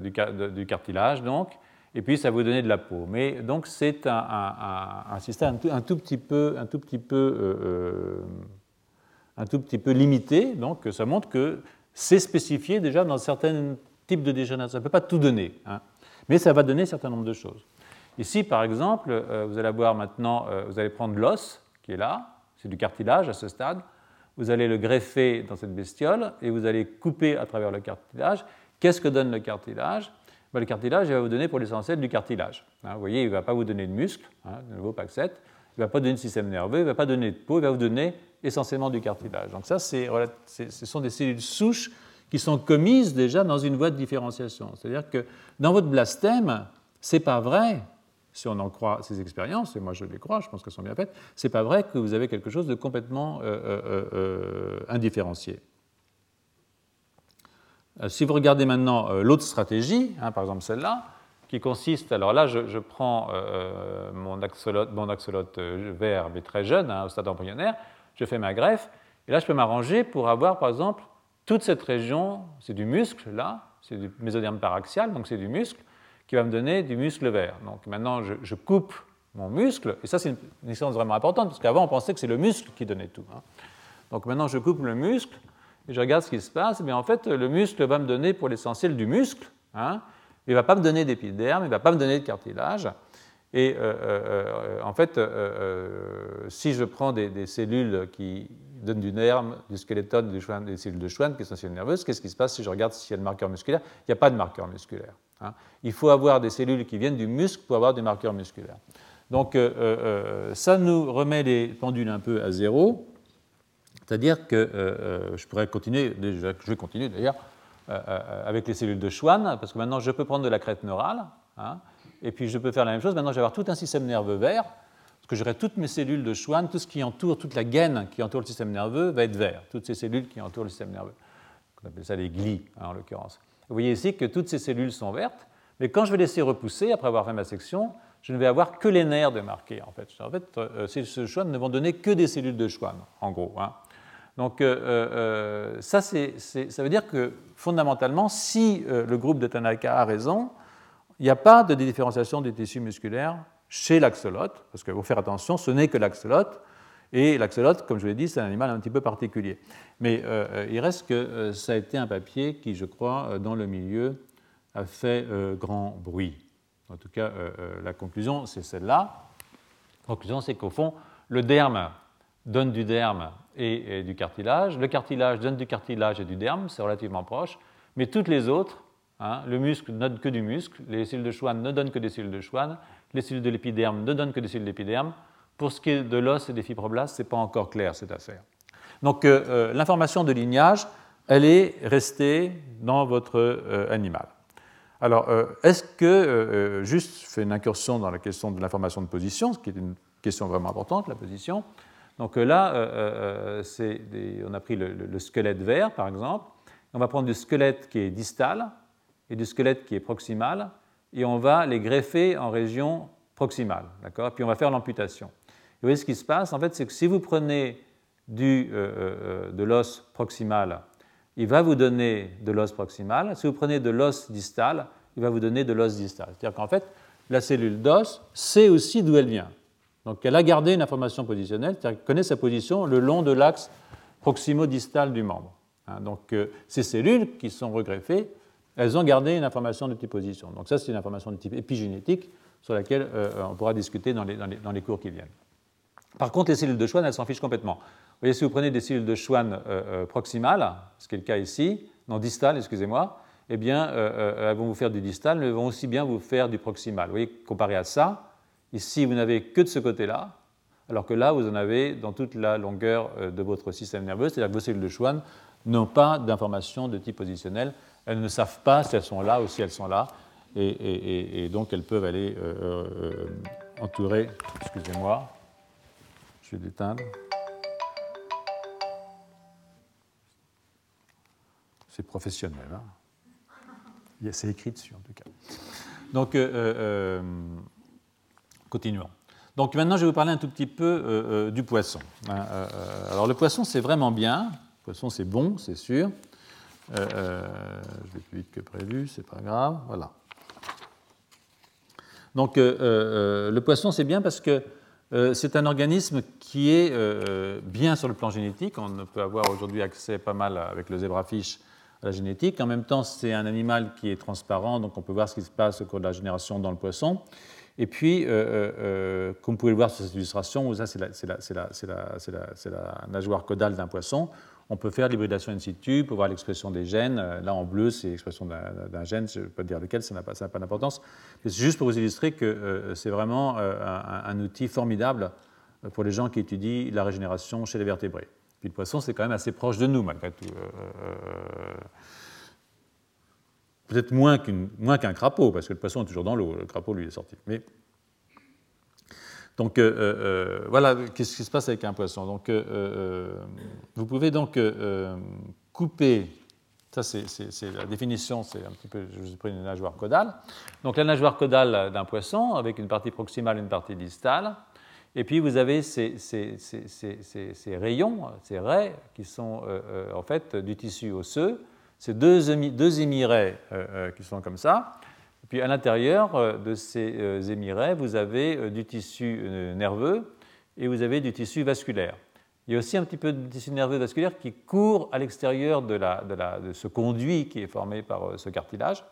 du, cartilage, donc. Et puis, ça va vous donner de la peau. Mais donc, c'est un, système un tout, petit peu, un tout petit peu un tout petit peu limité, donc ça montre que c'est spécifié déjà dans certains types de dégénérescence. Ça ne peut pas tout donner, hein. mais ça va donner un certain nombre de choses. Ici, par exemple, euh, vous allez voir maintenant, euh, vous allez prendre l'os qui est là, c'est du cartilage à ce stade, vous allez le greffer dans cette bestiole et vous allez couper à travers le cartilage. Qu'est-ce que donne le cartilage? Ben, Le cartilage il va vous donner pour l'essentiel du cartilage. Hein. vous voyez, il ne va pas vous donner de muscle, hein, de nouveau PAC7, il ne va pas donner de système nerveux, il ne va pas donner de peau, il va vous donner essentiellement du cartilage. Donc ça, ce sont des cellules souches qui sont commises déjà dans une voie de différenciation. C'est-à-dire que dans votre blastème, c'est pas vrai, si on en croit ces expériences, et moi je les crois, je pense qu'elles sont bien faites, c'est pas vrai que vous avez quelque chose de complètement euh, euh, euh, indifférencié. Si vous regardez maintenant l'autre stratégie, hein, par exemple celle-là, qui consiste, alors là je, prends mon axolote, mon vert mais très jeune, hein, au stade embryonnaire, je fais ma greffe, et là je peux m'arranger pour avoir par exemple toute cette région, c'est du muscle là, c'est du mésoderme paraxial, donc c'est du muscle, qui va me donner du muscle vert. Donc maintenant je, coupe mon muscle, et ça c'est une, expérience vraiment importante, parce qu'avant on pensait que c'est le muscle qui donnait tout. Hein. Donc maintenant je coupe le muscle, et je regarde ce qui se passe, mais en fait le muscle va me donner pour l'essentiel du muscle, hein, il ne va pas me donner d'épiderme, il ne va pas me donner de cartilage. Et euh, euh, euh, en fait, si je prends des, cellules qui donnent du nerf, du squeletton, des cellules de Schwann, qui sont cellules nerveuses, qu'est-ce qui se passe si je regarde s'il y a le marqueur musculaire? Il n'y a pas de marqueur musculaire. Hein. Il faut avoir des cellules qui viennent du muscle pour avoir des marqueurs musculaires. Donc ça nous remet les pendules un peu à zéro, c'est-à-dire que je pourrais continuer, je vais continuer d'ailleurs, avec les cellules de Schwann, parce que maintenant je peux prendre de la crête neurale. Hein, et puis je peux faire la même chose. Maintenant, je vais avoir tout un système nerveux vert, parce que j'aurai toutes mes cellules de Schwann, tout ce qui entoure, toute la gaine qui entoure le système nerveux va être vert, toutes ces cellules qui entourent le système nerveux. On appelle ça les glis, hein, en l'occurrence. Vous voyez ici que toutes ces cellules sont vertes, mais quand je vais laisser repousser, après avoir fait ma section, je ne vais avoir que les nerfs de marquer. En fait, en fait euh, ces cellules de Schwann ne vont donner que des cellules de Schwann, en gros. Hein. Donc euh, euh, ça, ça veut dire que fondamentalement, si le groupe de Tanaka a raison, il n'y a pas de différenciation des tissus musculaires chez l'axolote, parce qu'il faut faire attention, ce n'est que l'axolote, et l'axolote, comme je l'ai dit, c'est un animal un petit peu particulier. Mais euh, il reste que euh, ça a été un papier qui, je crois, euh, dans le milieu, a fait grand bruit. En tout cas, la conclusion, c'est celle-là. La conclusion, c'est qu'au fond, le derme donne du derme et, du cartilage. Le cartilage donne du cartilage et du derme, c'est relativement proche. Mais toutes les autres Hein, le muscle ne donne que du muscle, les cellules de Schwann ne donnent que des cellules de Schwann, les cellules de l'épiderme ne donnent que des cellules d'épiderme. Pour ce qui est de l'os et des fibroblastes, ce n'est pas encore clair cette affaire. Donc euh, euh, l'information de lignage, elle est restée dans votre euh, animal. Alors, est-ce que, juste je fais une incursion dans la question de l'information de position, ce qui est une question vraiment importante, la position. Donc là, on a pris le, squelette vert, par exemple. On va prendre du squelette qui est distal, et du squelette qui est proximal, et on va les greffer en région proximale. D'accord? Puis on va faire l'amputation. Vous voyez ce qui se passe? En fait, c'est que si vous prenez du, euh, euh, de l'os proximal, il va vous donner de l'os proximal. Si vous prenez de l'os distal, il va vous donner de l'os distal. C'est-à-dire qu'en fait, la cellule d'os sait aussi d'où elle vient. Donc elle a gardé une information positionnelle, c'est-à-dire qu'elle connaît sa position le long de l'axe proximo-distal du membre. Hein, donc euh, ces cellules qui sont regreffées elles ont gardé une information de type position. Donc ça, c'est une information de type épigénétique sur laquelle euh, on pourra discuter dans les, cours qui viennent. Par contre, les cellules de Schwann, elles s'en fichent complètement. Vous voyez, si vous prenez des cellules de Schwann euh, euh, proximales, ce qui est le cas ici, non distales, excusez-moi, eh bien, elles vont vous faire du distal, mais elles vont aussi bien vous faire du proximal. Vous voyez, comparé à ça, Ici, vous n'avez que de ce côté-là, alors que là, vous en avez dans toute la longueur de votre système nerveux, c'est-à-dire que vos cellules de Schwann n'ont pas d'informations de type positionnel, elles ne savent pas si elles sont là ou si elles sont là, et, donc elles peuvent aller entourer, excusez-moi, je vais l'éteindre. C'est professionnel. Hein C'est écrit dessus, en tout cas. Donc, euh, euh, euh, continuons. Donc maintenant, je vais vous parler un tout petit peu du poisson. Hein, alors le poisson, c'est vraiment bien. Le poisson, c'est bon, c'est sûr. Je vais plus vite que prévu, c'est pas grave. Voilà. Donc le poisson, c'est bien parce que c'est un organisme qui est bien sur le plan génétique. On peut avoir aujourd'hui accès pas mal avec le zébrafiche la génétique. En même temps, c'est un animal qui est transparent, donc on peut voir ce qui se passe au cours de la génération dans le poisson. Et puis, euh, euh, euh, comme vous pouvez le voir sur cette illustration, ça c'est la, nageoire caudale d'un poisson, on peut faire l'hybridation in situ pour voir l'expression des gènes. Là, en bleu, c'est l'expression d'un gène, je ne peux pas dire lequel, ça n'a pas, d'importance. C'est juste pour vous illustrer que c'est vraiment un, un, outil formidable pour les gens qui étudient la régénération chez les vertébrés. Puis le poisson, c'est quand même assez proche de nous, malgré tout. Euh, euh, peut-être moins qu'un crapaud, parce que le poisson est toujours dans l'eau, le crapaud, lui, est sorti. Donc euh, voilà, qu'est-ce qui se passe avec un poisson Donc vous pouvez donc couper, ça c'est la définition, c'est un petit peu, je vous ai pris une nageoire caudale. Donc la nageoire caudale d'un poisson, avec une partie proximale et une partie distale. Et puis vous avez ces, rayons, ces raies, qui sont euh, euh, en fait du tissu osseux. Ces deux, deux euh, qui sont comme ça. Puis à l'intérieur de ces émirets, vous avez du tissu nerveux et vous avez du tissu vasculaire. Il y a aussi un petit peu de tissu nerveux vasculaire qui court à l'extérieur de, ce conduit qui est formé par ce cartilage.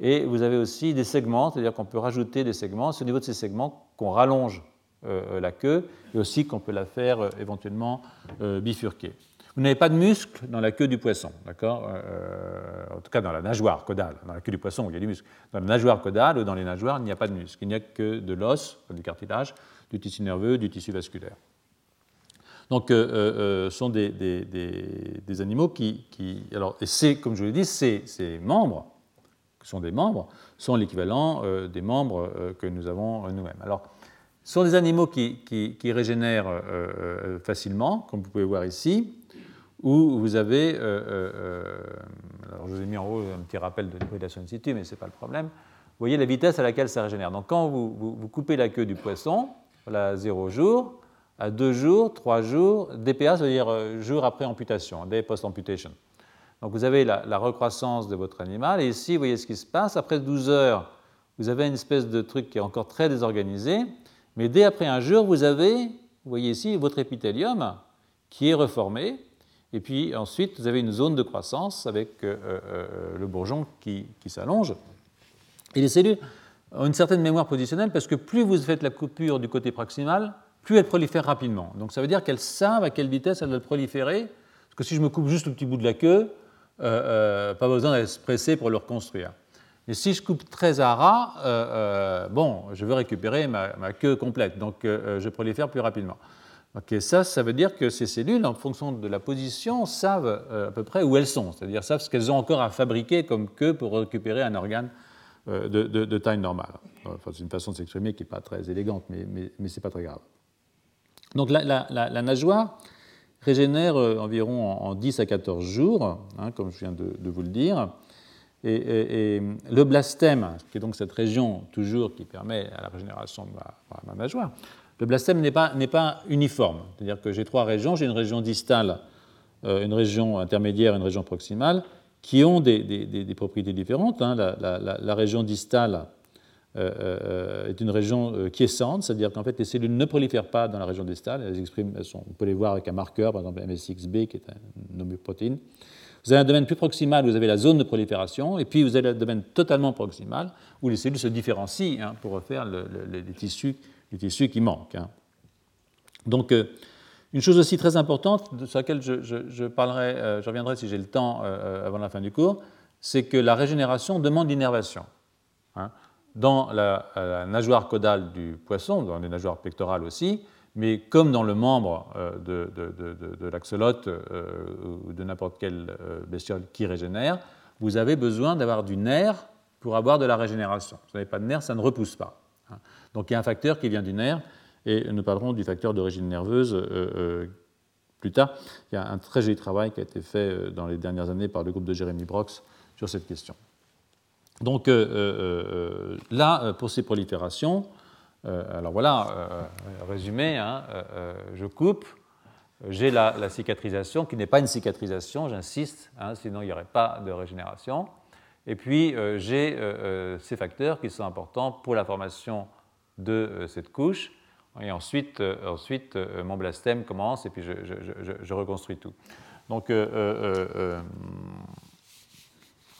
Et vous avez aussi des segments, c'est-à-dire qu'on peut rajouter des segments. C'est au niveau de ces segments qu'on rallonge euh, la queue, et aussi qu'on peut la faire euh, éventuellement euh, bifurquer. Vous n'avez pas de muscle dans la queue du poisson, d'accord En tout cas, dans la nageoire caudale. Dans la queue du poisson, il y a du muscle. Dans la nageoire caudale ou dans les nageoires, il n'y a pas de muscle. Il n'y a que de l'os, du cartilage, du tissu nerveux, du tissu vasculaire. Donc, ce sont des, animaux qui, Alors, et c'est, comme je vous l'ai dit, ces, ces, membres, qui sont des membres, sont l'équivalent des membres que nous avons nous-mêmes. Alors, ce sont des animaux qui, régénèrent euh, euh, facilement, comme vous pouvez voir ici, où vous avez, euh, alors je vous ai mis en haut un petit rappel de l'hybridation in situ, mais ce n'est pas le problème. Vous voyez la vitesse à laquelle ça régénère. Donc quand vous, coupez la queue du poisson, voilà 0 jours, à 2 jours, 3 jours, DPA, ça veut dire jour après amputation, day post-amputation. Donc vous avez la, la, recroissance de votre animal, et ici, vous voyez ce qui se passe. Après 12 heures, vous avez une espèce de truc qui est encore très désorganisé, mais dès après un jour, vous avez, vous voyez ici, votre épithélium qui est reformé. Et puis ensuite, vous avez une zone de croissance avec euh, euh, le bourgeon qui, s'allonge. Et les cellules ont une certaine mémoire positionnelle parce que plus vous faites la coupure du côté proximal, plus elles prolifèrent rapidement. Donc ça veut dire qu'elles savent à quelle vitesse elles doivent proliférer. Parce que si je me coupe juste le petit bout de la queue, euh, pas besoin d'être pressé pour le reconstruire. Et si je coupe très à ras, euh, euh, bon, je veux récupérer ma, queue complète, donc euh, je prolifère plus rapidement. Ça, ça veut dire que ces cellules, en fonction de la position, savent à peu près où elles sont, c'est-à-dire savent ce qu'elles ont encore à fabriquer comme queue pour récupérer un organe de, taille normale. Enfin, c'est une façon de s'exprimer qui n'est pas très élégante, mais, mais, ce n'est pas très grave. Donc la, nageoire régénère environ en, 10 à 14 jours, hein, comme je viens de, vous le dire. Et, le blastème, qui est donc cette région toujours qui permet la régénération de ma, nageoire, le blastème n'est pas, uniforme. C'est-à-dire que j'ai trois régions. J'ai une région distale, euh, une région intermédiaire, une région proximale, qui ont des, propriétés différentes. Hein. La, région distale euh, euh, est une région quiescente, c'est-à-dire qu'en fait les cellules ne prolifèrent pas dans la région distale. Elles expriment, on peut les voir avec un marqueur, par exemple MSXB, qui est une homéoprotéine. Vous avez un domaine plus proximal, vous avez la zone de prolifération, et puis vous avez le domaine totalement proximal, où les cellules se différencient hein, pour refaire les, tissus, les tissus qui manquent. Hein. Donc, euh, une chose aussi très importante, sur laquelle je, parlerai, euh, je reviendrai si j'ai le temps euh, avant la fin du cours, c'est que la régénération demande l'innervation. Hein. dans la, nageoire caudale du poisson, dans les nageoires pectorales aussi, mais comme dans le membre de, de, l'axolote ou de n'importe quelle bestiole qui régénère, vous avez besoin d'avoir du nerf pour avoir de la régénération. Si vous n'avez pas de nerf, ça ne repousse pas. Donc il y a un facteur qui vient du nerf, et nous parlerons du facteur d'origine nerveuse euh, euh, plus tard. Il y a un très joli travail qui a été fait euh, dans les dernières années par le groupe de Jérémy Brox sur cette question. Donc là, pour ces proliférations, alors voilà, résumé, hein, je coupe, j'ai la, cicatrisation qui n'est pas une cicatrisation, j'insiste, hein, sinon il n'y aurait pas de régénération. Et puis j'ai ces facteurs qui sont importants pour la formation de cette couche. Et ensuite, euh, ensuite euh, mon blastème commence et puis je, reconstruis tout. Donc, euh,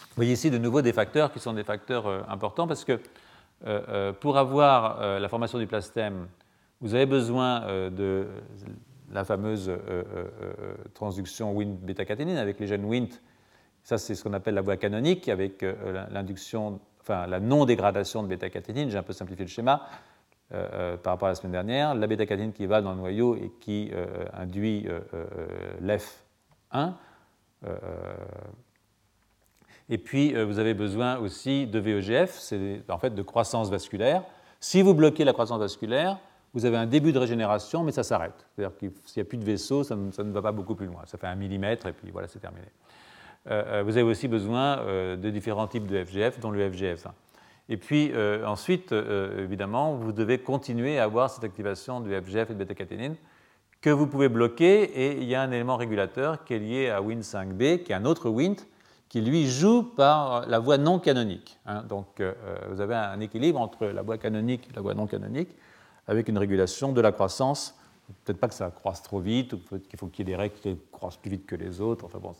vous voyez ici de nouveau des facteurs qui sont des facteurs importants parce que pour avoir la formation du plastème, vous avez besoin de la fameuse transduction Wnt-bêta-caténine avec les gènes Wnt. Ça, c'est ce qu'on appelle la voie canonique avec l'induction, enfin la non-dégradation de bêta-caténine. J'ai un peu simplifié le schéma. Euh, euh, par rapport à la semaine dernière, la bêta-caténine qui va dans le noyau et qui euh, induit l'EF1. et puis, vous avez besoin aussi de VEGF, c'est en fait de croissance vasculaire. Si vous bloquez la croissance vasculaire, vous avez un début de régénération, mais ça s'arrête. C'est-à-dire qu'il n'y a plus de vaisseau, ça ne, ça ne, va pas beaucoup plus loin. Ça fait un millimètre et puis voilà, c'est terminé. vous avez aussi besoin de différents types de FGF, dont le FGF1. Et puis euh, ensuite, euh, évidemment, vous devez continuer à avoir cette activation du FGF et de bêta-caténine que vous pouvez bloquer. Et il y a un élément régulateur qui est lié à Wnt5b, qui est un autre Wnt, qui lui joue par la voie non canonique. Hein. Donc euh, vous avez un équilibre entre la voie canonique et la voie non canonique, avec une régulation de la croissance. Peut-être pas que ça croisse trop vite, ou qu'il faut qu'il y ait des règles qui croissent plus vite que les autres. Enfin bon,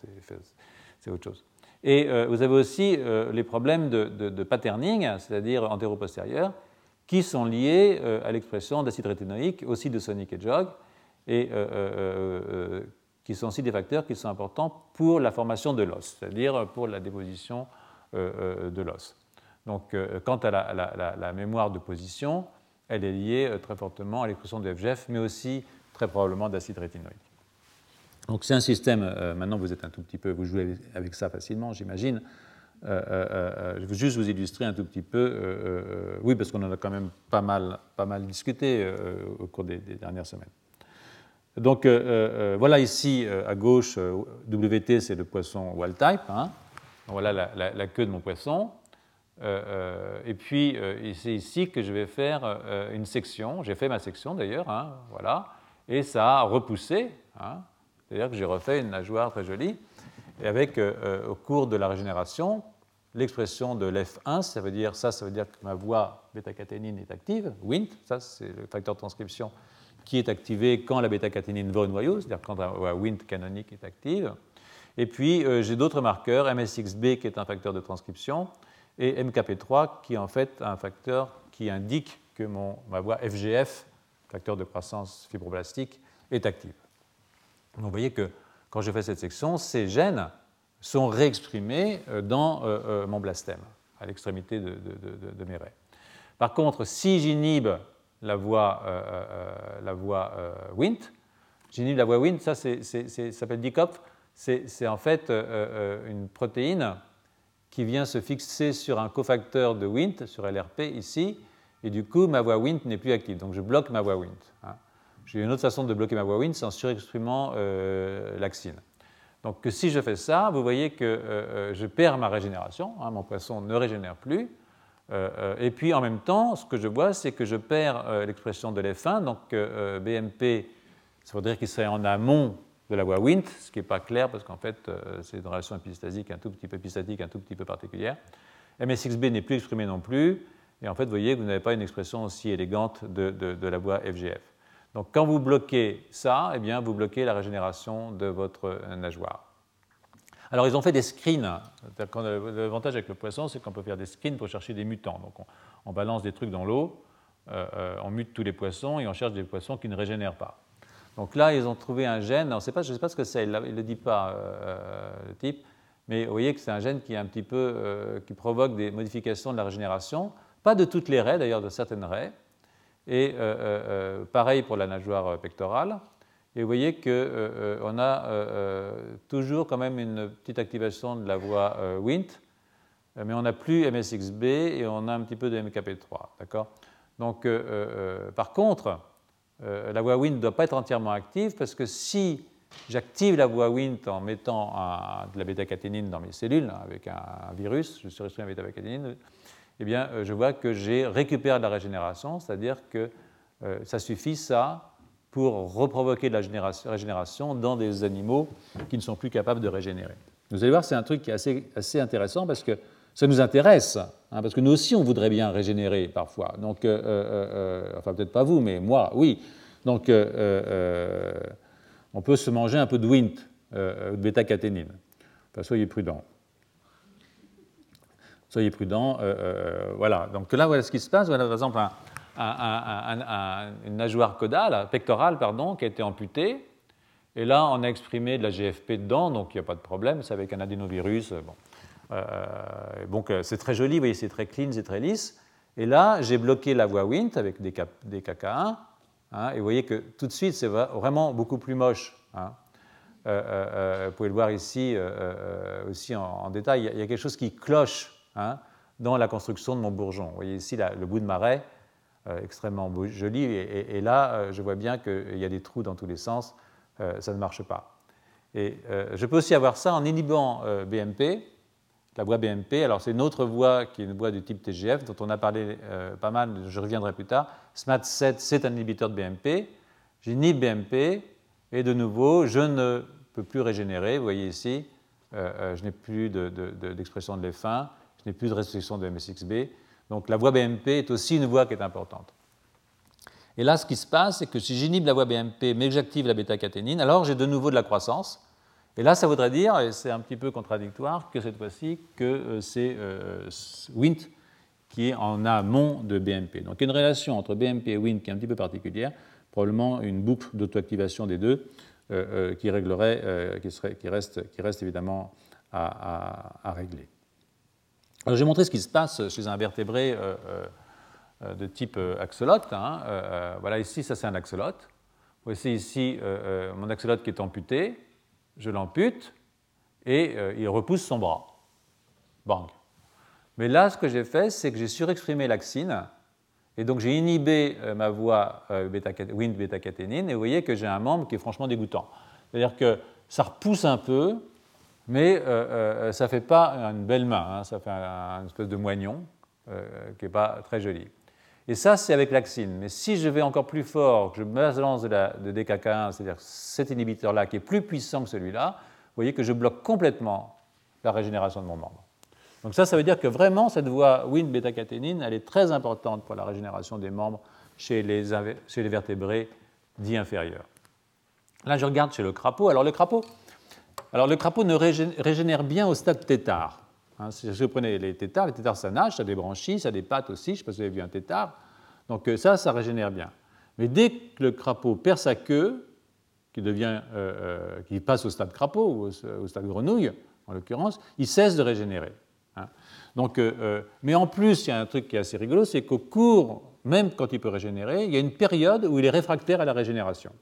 c'est autre chose. Et euh, vous avez aussi euh, les problèmes de, patterning, c'est-à-dire antéro-postérieur, qui sont liés euh, à l'expression d'acide rétinoïque, aussi de Sonic et Jog, et qui sont aussi des facteurs qui sont importants pour la formation de l'os, c'est-à-dire pour la déposition de l'os. Donc, quant à la, mémoire de position, elle est liée très fortement à l'expression de FGF, mais aussi très probablement d'acide rétinoïque. Donc c'est un système, euh, maintenant vous êtes un tout petit peu, vous jouez avec ça facilement, j'imagine. Euh, euh, je veux juste vous illustrer un tout petit peu, oui, parce qu'on en a quand même pas mal, pas mal discuté au cours des, dernières semaines. Donc voilà ici à gauche, WT c'est le poisson wild type. Hein. Voilà la, queue de mon poisson. et puis c'est ici que je vais faire une section. J'ai fait ma section d'ailleurs, hein, voilà, et ça a repoussé. Hein, c'est-à-dire que j'ai refait une nageoire très jolie, et avec, euh, euh, au cours de la régénération, l'expression de l'F1, ça veut dire ça, ça veut dire que ma voie bêta-caténine est active, Wnt, ça c'est le facteur de transcription qui est activé quand la bêta-caténine va au noyau, c'est-à-dire quand la voie Wnt canonique est active. Et puis euh, j'ai d'autres marqueurs, MSXB qui est un facteur de transcription, et MKP3 qui en fait un facteur qui indique que mon, ma voie FGF, facteur de croissance fibroblastique, est active vous voyez que quand je fais cette section, ces gènes sont réexprimés euh, dans euh, euh, mon blastème, à l'extrémité de, mes raies. Par contre, si j'inhibe la voie, la voie Wnt, j'inhibe la voie Wnt, ça, s'appelle DICOP, c'est en fait une protéine qui vient se fixer sur un cofacteur de Wnt, sur LRP ici, et du coup, ma voie Wnt n'est plus active. Donc je bloque ma voie Wnt. Hein. J'ai une autre façon de bloquer ma voie Wnt, c'est en surexprimant euh, l'axine. Donc si je fais ça, vous voyez que euh, euh, je perds ma régénération, hein, mon poisson ne régénère plus. et puis en même temps, ce que je vois, c'est que je perds l'expression de l'F1, donc BMP, ça veut dire qu'il serait en amont de la voie Wnt, ce qui n'est pas clair parce qu'en fait, c'est une relation épistasique un tout petit peu épistatique, un tout petit peu particulière. MSXB n'est plus exprimé non plus, et en fait, vous voyez que vous n'avez pas une expression aussi élégante de la voie FGF. Donc quand vous bloquez ça, eh bien, vous bloquez la régénération de votre nageoire. Alors ils ont fait des screens. L'avantage avec le poisson, c'est qu'on peut faire des screens pour chercher des mutants. Donc on, balance des trucs dans l'eau, euh, euh, on mute tous les poissons et on cherche des poissons qui ne régénèrent pas. Donc là, ils ont trouvé un gène. je ne sais pas ce que c'est, il ne le dit pas, euh, le type, mais vous voyez que c'est un gène qui, un petit peu, qui provoque des modifications de la régénération Pas de toutes les raies, d'ailleurs de certaines raies. Et pareil pour la nageoire pectorale. Et vous voyez qu'on a toujours quand même une petite activation de la voie WINT, mais on n'a plus MSXB et on a un petit peu de MKP3. D'accord? Donc, par contre, la voie WINT ne doit pas être entièrement active parce que si j'active la voie WINT en mettant de la bêta-caténine dans mes cellules, hein, avec un, virus, je surexprime la bêta-caténine, eh bien, euh, je vois que j'ai récupéré de la régénération, c'est-à-dire que euh, ça suffit, ça, pour reprovoquer de la régénération dans des animaux qui ne sont plus capables de régénérer. Vous allez voir, c'est un truc qui est assez, intéressant parce que ça nous intéresse, hein, parce que nous aussi, on voudrait bien régénérer parfois. Donc, euh, enfin, peut-être pas vous, mais moi, oui. Donc, on peut se manger un peu de euh, de bêta-caténine. Enfin, soyez prudents. Soyez prudents. Euh, euh, voilà. Donc là, voilà ce qui se passe. Voilà, par exemple, une nageoire caudale, pectorale, pardon, qui a été amputée. Et là, on a exprimé de la GFP dedans, donc il n'y a pas de problème. C'est avec un adénovirus. Bon. donc c'est très joli, vous voyez, c'est très clean, c'est très lisse. Et là, j'ai bloqué la voie Wnt avec des, des KK1 Hein, et vous voyez que tout de suite, c'est vraiment beaucoup plus moche. Hein. Euh, euh, euh, vous pouvez le voir ici aussi en, détail. Il y, a, quelque chose qui cloche hein, dans la construction de mon bourgeon. Vous voyez ici le bout de marais, extrêmement joli. Et, là, je vois bien qu'il y a des trous dans tous les sens. ça ne marche pas. Et je peux aussi avoir ça en inhibant BMP la voie BMP. Alors c'est une autre voie qui est une voie du type TGF dont on a parlé euh, pas mal, je reviendrai plus tard. SMAT7, c'est un inhibiteur de BMP. J'inhibe BMP et de nouveau, je ne peux plus régénérer. Vous voyez ici, euh, euh, je n'ai plus d'expression de, de, l'F1, je n'ai plus de restriction de MSXB. Donc la voie BMP est aussi une voie qui est importante. Et là, ce qui se passe, c'est que si j'inhibe la voie BMP mais que j'active la bêta-caténine, alors j'ai de nouveau de la croissance. Et là, ça voudrait dire, et c'est un petit peu contradictoire, que cette fois-ci, que euh, c'est euh, WINT qui est en amont de BMP. Donc une relation entre BMP et WINT qui est un petit peu particulière, probablement une boucle d'autoactivation des deux euh, qui réglerait, qui, reste, qui, reste, évidemment à, régler. Alors j'ai montré ce qui se passe chez un vertébré de type axolote. Hein. voilà, ici, ça c'est un axolote. Voici ici mon axolote qui est amputé je l'ampute et euh, il repousse son bras. Bang. Mais là, ce que j'ai fait, c'est que j'ai surexprimé l'axine et donc j'ai inhibé euh, ma voie euh, Wind bêta-caténine et vous voyez que j'ai un membre qui est franchement dégoûtant. C'est-à-dire que ça repousse un peu, mais ça ne fait pas une belle main, hein. ça fait un, une espèce de moignon qui n'est pas très joli. Et ça, c'est avec l'axine. Mais si je vais encore plus fort, que je me lance de, de DKK1, c'est-à-dire cet inhibiteur-là qui est plus puissant que celui-là, vous voyez que je bloque complètement la régénération de mon membre. Donc ça, ça veut dire que vraiment, cette voie Wnt-bêta-caténine, elle est très importante pour la régénération des membres chez les, chez les vertébrés dits inférieurs. Là, je regarde chez le crapaud. Alors le crapaud, alors, le crapaud ne régénère bien au stade tétard. Hein, si vous prenez les tétards, les tétards ça nage, ça a des branchies, ça a des pattes aussi, je ne sais pas si vous avez vu un tétard. Donc euh, ça, ça régénère bien. Mais dès que le crapaud perd sa queue, qui, devient, euh, euh, qui passe au stade crapaud ou au, stade grenouille, en l'occurrence, il cesse de régénérer. Hein. Donc, mais en plus, il y a un truc qui est assez rigolo, c'est qu'au cours, même quand il peut régénérer, il y a une période où il est réfractaire à la régénération.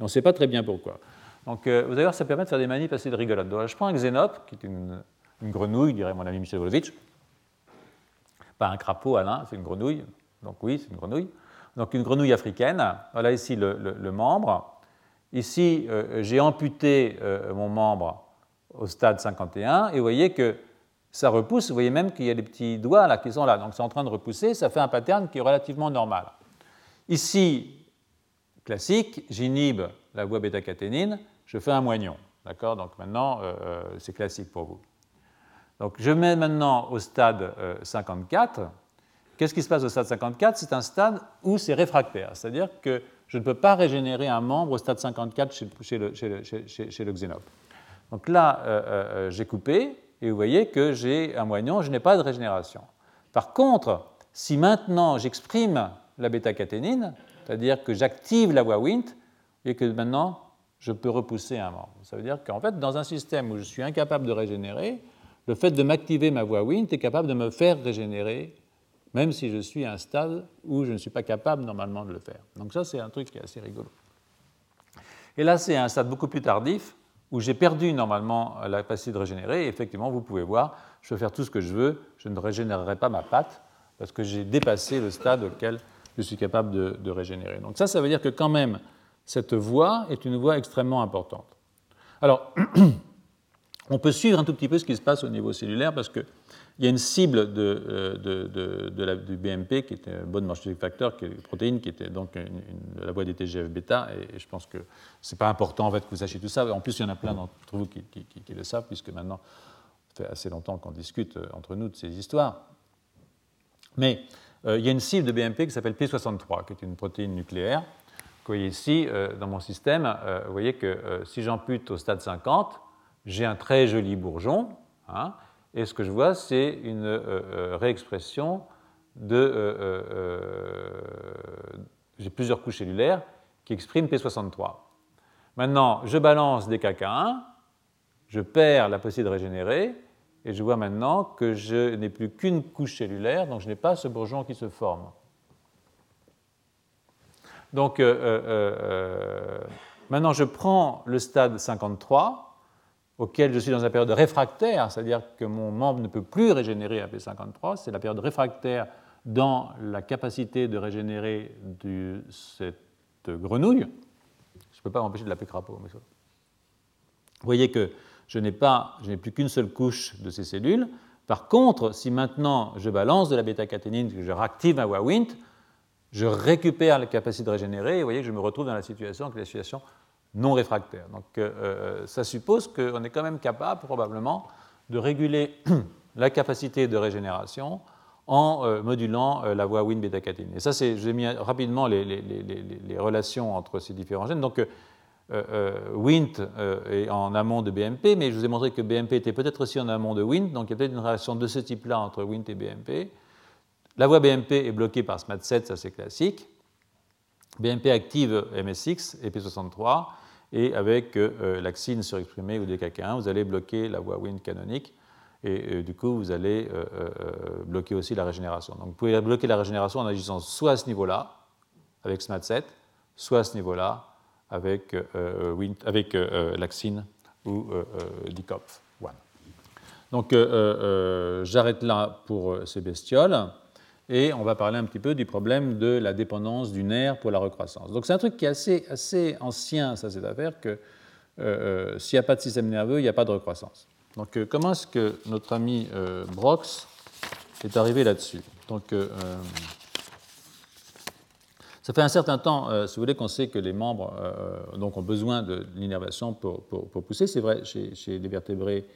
on ne sait pas très bien pourquoi. Donc, vous allez voir, ça permet de faire des manips assez de rigolotes. je prends un xénope, qui est une grenouille, dirait mon ami Michel Wolovitch. Pas un crapaud, Alain, c'est une grenouille. Donc oui, c'est une grenouille. Donc une grenouille africaine. Voilà ici le, membre. Ici, euh, j'ai amputé euh, mon membre au stade 51 et vous voyez que ça repousse. Vous voyez même qu'il y a des petits doigts là qui sont là. Donc c'est en train de repousser. Ça fait un pattern qui est relativement normal. Ici, classique, j'inhibe la voie bêta-caténine, je fais un moignon. D'accord? Donc maintenant, euh, c'est classique pour vous. Donc je mets maintenant au stade 54. Euh, Qu'est-ce qui se passe au stade 54 C'est un stade où c'est réfractaire, c'est-à-dire que je ne peux pas régénérer un membre au stade 54 chez, le, chez Donc là, euh, euh, j'ai coupé et vous voyez que j'ai un moignon, je n'ai pas de régénération. Par contre, si maintenant j'exprime la bêta-caténine, c'est-à-dire que j'active la voie Wnt, et que maintenant je peux repousser un membre. Ça veut dire qu'en fait, dans un système où je suis incapable de régénérer, le fait de m'activer ma voie Wnt est capable de me faire régénérer même si je suis à un stade où je ne suis pas capable normalement de le faire. Donc ça, c'est un truc qui est assez rigolo. Et là, c'est un stade beaucoup plus tardif, où j'ai perdu normalement la capacité de régénérer. Et effectivement, vous pouvez voir, je peux faire tout ce que je veux, je ne régénérerai pas ma patte, parce que j'ai dépassé le stade auquel je suis capable de, régénérer. Donc ça, ça veut dire que quand même, cette voie est une voie extrêmement importante. Alors, on peut suivre un tout petit peu ce qui se passe au niveau cellulaire, parce qu'il y a une cible euh, du BMP, qui était un bon morphologique facteur, qui est une protéine, qui était donc la voie des TGF-bêta, et, je pense que ce n'est pas important en fait, que vous sachiez tout ça. En plus, il y en a plein d'entre vous qui, qui, le savent, puisque maintenant, ça fait assez longtemps qu'on discute euh, entre nous de ces histoires. Mais euh, il y a une cible de BMP qui s'appelle P63, qui est une protéine nucléaire. Vous voyez ici, euh, dans mon système, euh, vous voyez que si j'ampute au stade 50, j'ai un très joli bourgeon. Hein, et ce que je vois, c'est une réexpression de. j'ai plusieurs couches cellulaires qui expriment P63. Maintenant, je balance des KK1, je perds la possibilité de régénérer, et je vois maintenant que je n'ai plus qu'une couche cellulaire, donc je n'ai pas ce bourgeon qui se forme. Donc euh, euh, euh, maintenant je prends le stade 53, auquel je suis dans une période réfractaire, c'est-à-dire que mon membre ne peut plus régénérer à P53, c'est la période réfractaire dans la capacité de régénérer de cette grenouille. Je ne peux pas m'empêcher de l'appeler crapaud. Vous voyez que je n'ai plus qu'une seule couche de ces cellules. Par contre, si maintenant je balance de la bêta-caténine, que je réactive ma WAWINT, je récupère la capacité de régénérer et vous voyez que je me retrouve dans la situation, la situation non réfractaire. Donc euh, euh, ça suppose qu'on est quand même capable probablement de réguler la capacité de régénération en euh, modulant la voie Wnt bêta-caténine. Et ça, j'ai mis rapidement les, les, relations entre ces différents gènes. Donc Wnt est en amont de BMP, mais je vous ai montré que BMP était peut-être aussi en amont de Wnt, donc il y a peut-être une réaction de ce type-là entre Wnt et BMP. La voie BMP est bloquée par SMAT7, ça c'est classique. BMP active MSX et P63, et avec l'axine surexprimée ou DKK1, vous allez bloquer la voie Wnt canonique, et du coup vous allez bloquer aussi la régénération. Donc vous pouvez bloquer la régénération en agissant soit à ce niveau-là, avec SMAT7, soit à ce niveau-là, avec, euh, avec euh, Laxine ou euh, Dikopf. Donc j'arrête là pour ces bestioles et on va parler un petit peu du problème de la dépendance du nerf pour la recroissance. Donc c'est un truc qui est assez, assez ancien, ça, cette affaire, que s'il n'y a pas de système nerveux, il n'y a pas de recroissance. Donc comment est-ce que notre ami Brox est arrivé là-dessus? Donc ça fait un certain temps, euh, si vous voulez, qu'on sait que les membres euh, donc ont besoin de l'innervation pour, pousser. C'est vrai chez, les vertébrés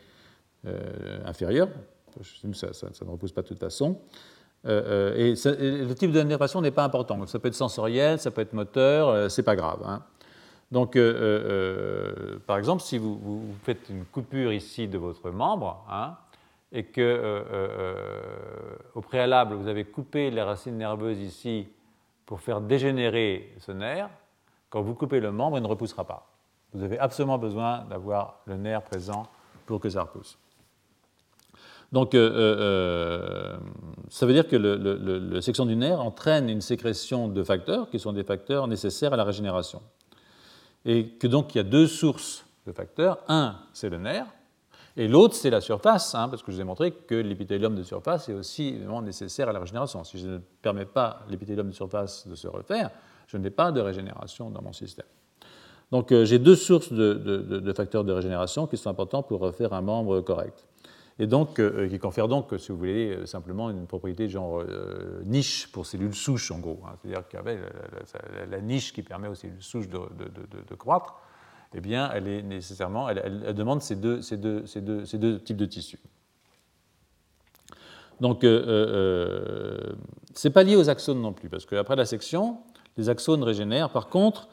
euh, inférieurs. Ça, ne repousse pas de toute façon. Et, le type d'innervation n'est pas important. Ça peut être sensoriel, ça peut être moteur, c'est pas grave. Hein. Donc, par exemple, si vous, faites une coupure ici de votre membre, hein, et que au préalable vous avez coupé les racines nerveuses ici pour faire dégénérer ce nerf, quand vous coupez le membre, il ne repoussera pas. Vous avez absolument besoin d'avoir le nerf présent pour que ça repousse. Donc, euh, euh, ça veut dire que la section du nerf entraîne une sécrétion de facteurs qui sont des facteurs nécessaires à la régénération. Et que donc il y a deux sources de facteurs. Un, c'est le nerf, et l'autre, c'est la surface, hein, parce que je vous ai montré que l'épithélium de surface est aussi nécessaire à la régénération. Si je ne permets pas l'épithélium de surface de se refaire, je n'ai pas de régénération dans mon système. Donc euh, j'ai deux sources de, facteurs de régénération qui sont importants pour refaire un membre correct. Et donc, euh, qui confèrent donc, si vous voulez, euh, simplement une propriété genre niche pour cellules souches, en gros. Hein. C'est-à-dire qu'avec la, niche qui permet aux cellules souches de croître, eh bien, elle, est nécessairement, elle, demande ces deux, types de tissus. Donc, euh, euh, ce n'est pas lié aux axones non plus, parce qu'après la section, les axones régénèrent. Par contre,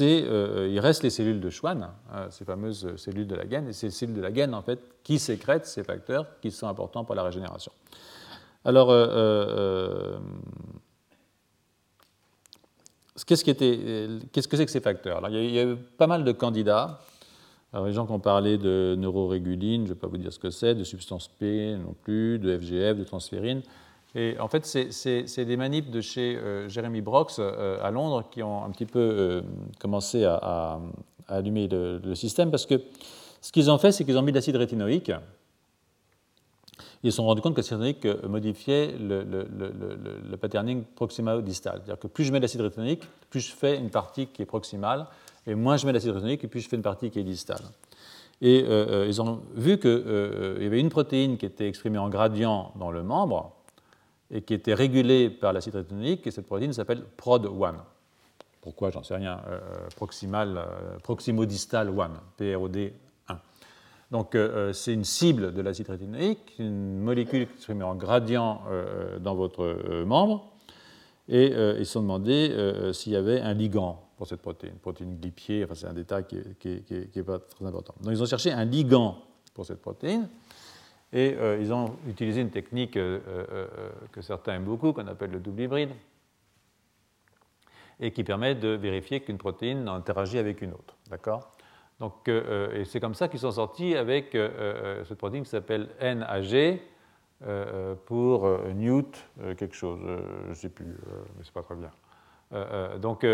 euh, il reste les cellules de Schwann, hein, ces fameuses cellules de la gaine, et ces cellules de la gaine, en fait, qui sécrètent ces facteurs qui sont importants pour la régénération. Alors, euh, Qu'est-ce, que c'est que ces facteurs? Il, y a, eu pas mal de candidats. Les gens qui ont parlé de neuroréguline, je ne vais pas vous dire ce que c'est, de substance P non plus, de FGF, de transférine. Et en fait, c'est des manips de chez Jeremy Brox à Londres qui ont un petit peu commencé à, allumer le, système parce que ce qu'ils ont fait, c'est qu'ils ont mis de l'acide rétinoïque ils se sont rendus compte que l'acide rétinoïque euh, modifiait le, le, le, patterning. C'est-à-dire que plus je mets de l'acide rétinoïque, plus je fais une partie qui est proximale, et moins je mets d'acide rétinoïque, et plus je fais une partie qui est distale. Et euh, euh, ils ont vu qu'il y avait une protéine qui était exprimée en gradient dans le membre, et qui était régulée par l'acide rétinoïque, et cette protéine s'appelle PROD1. Pourquoi? J'en sais rien. proximal, proximodistal 1, PROD donc euh, euh, c'est une cible de l'acide rétinoïque, une molécule exprimée en gradient euh, dans votre membre, et ils se sont demandé s'il y avait un ligand pour cette protéine, protéine glipier, enfin c'est un détail qui n'est pas très important. Donc ils ont cherché un ligand pour cette protéine, et ils ont utilisé une technique que certains aiment beaucoup, qu'on appelle le double hybride, et qui permet de vérifier qu'une protéine interagit avec une autre. D'accord? Donc, euh, euh, et c'est comme ça qu'ils sont sortis avec euh, cette protéine qui s'appelle NAG pour Newt quelque chose, je ne sais plus, mais c'est pas très bien. donc,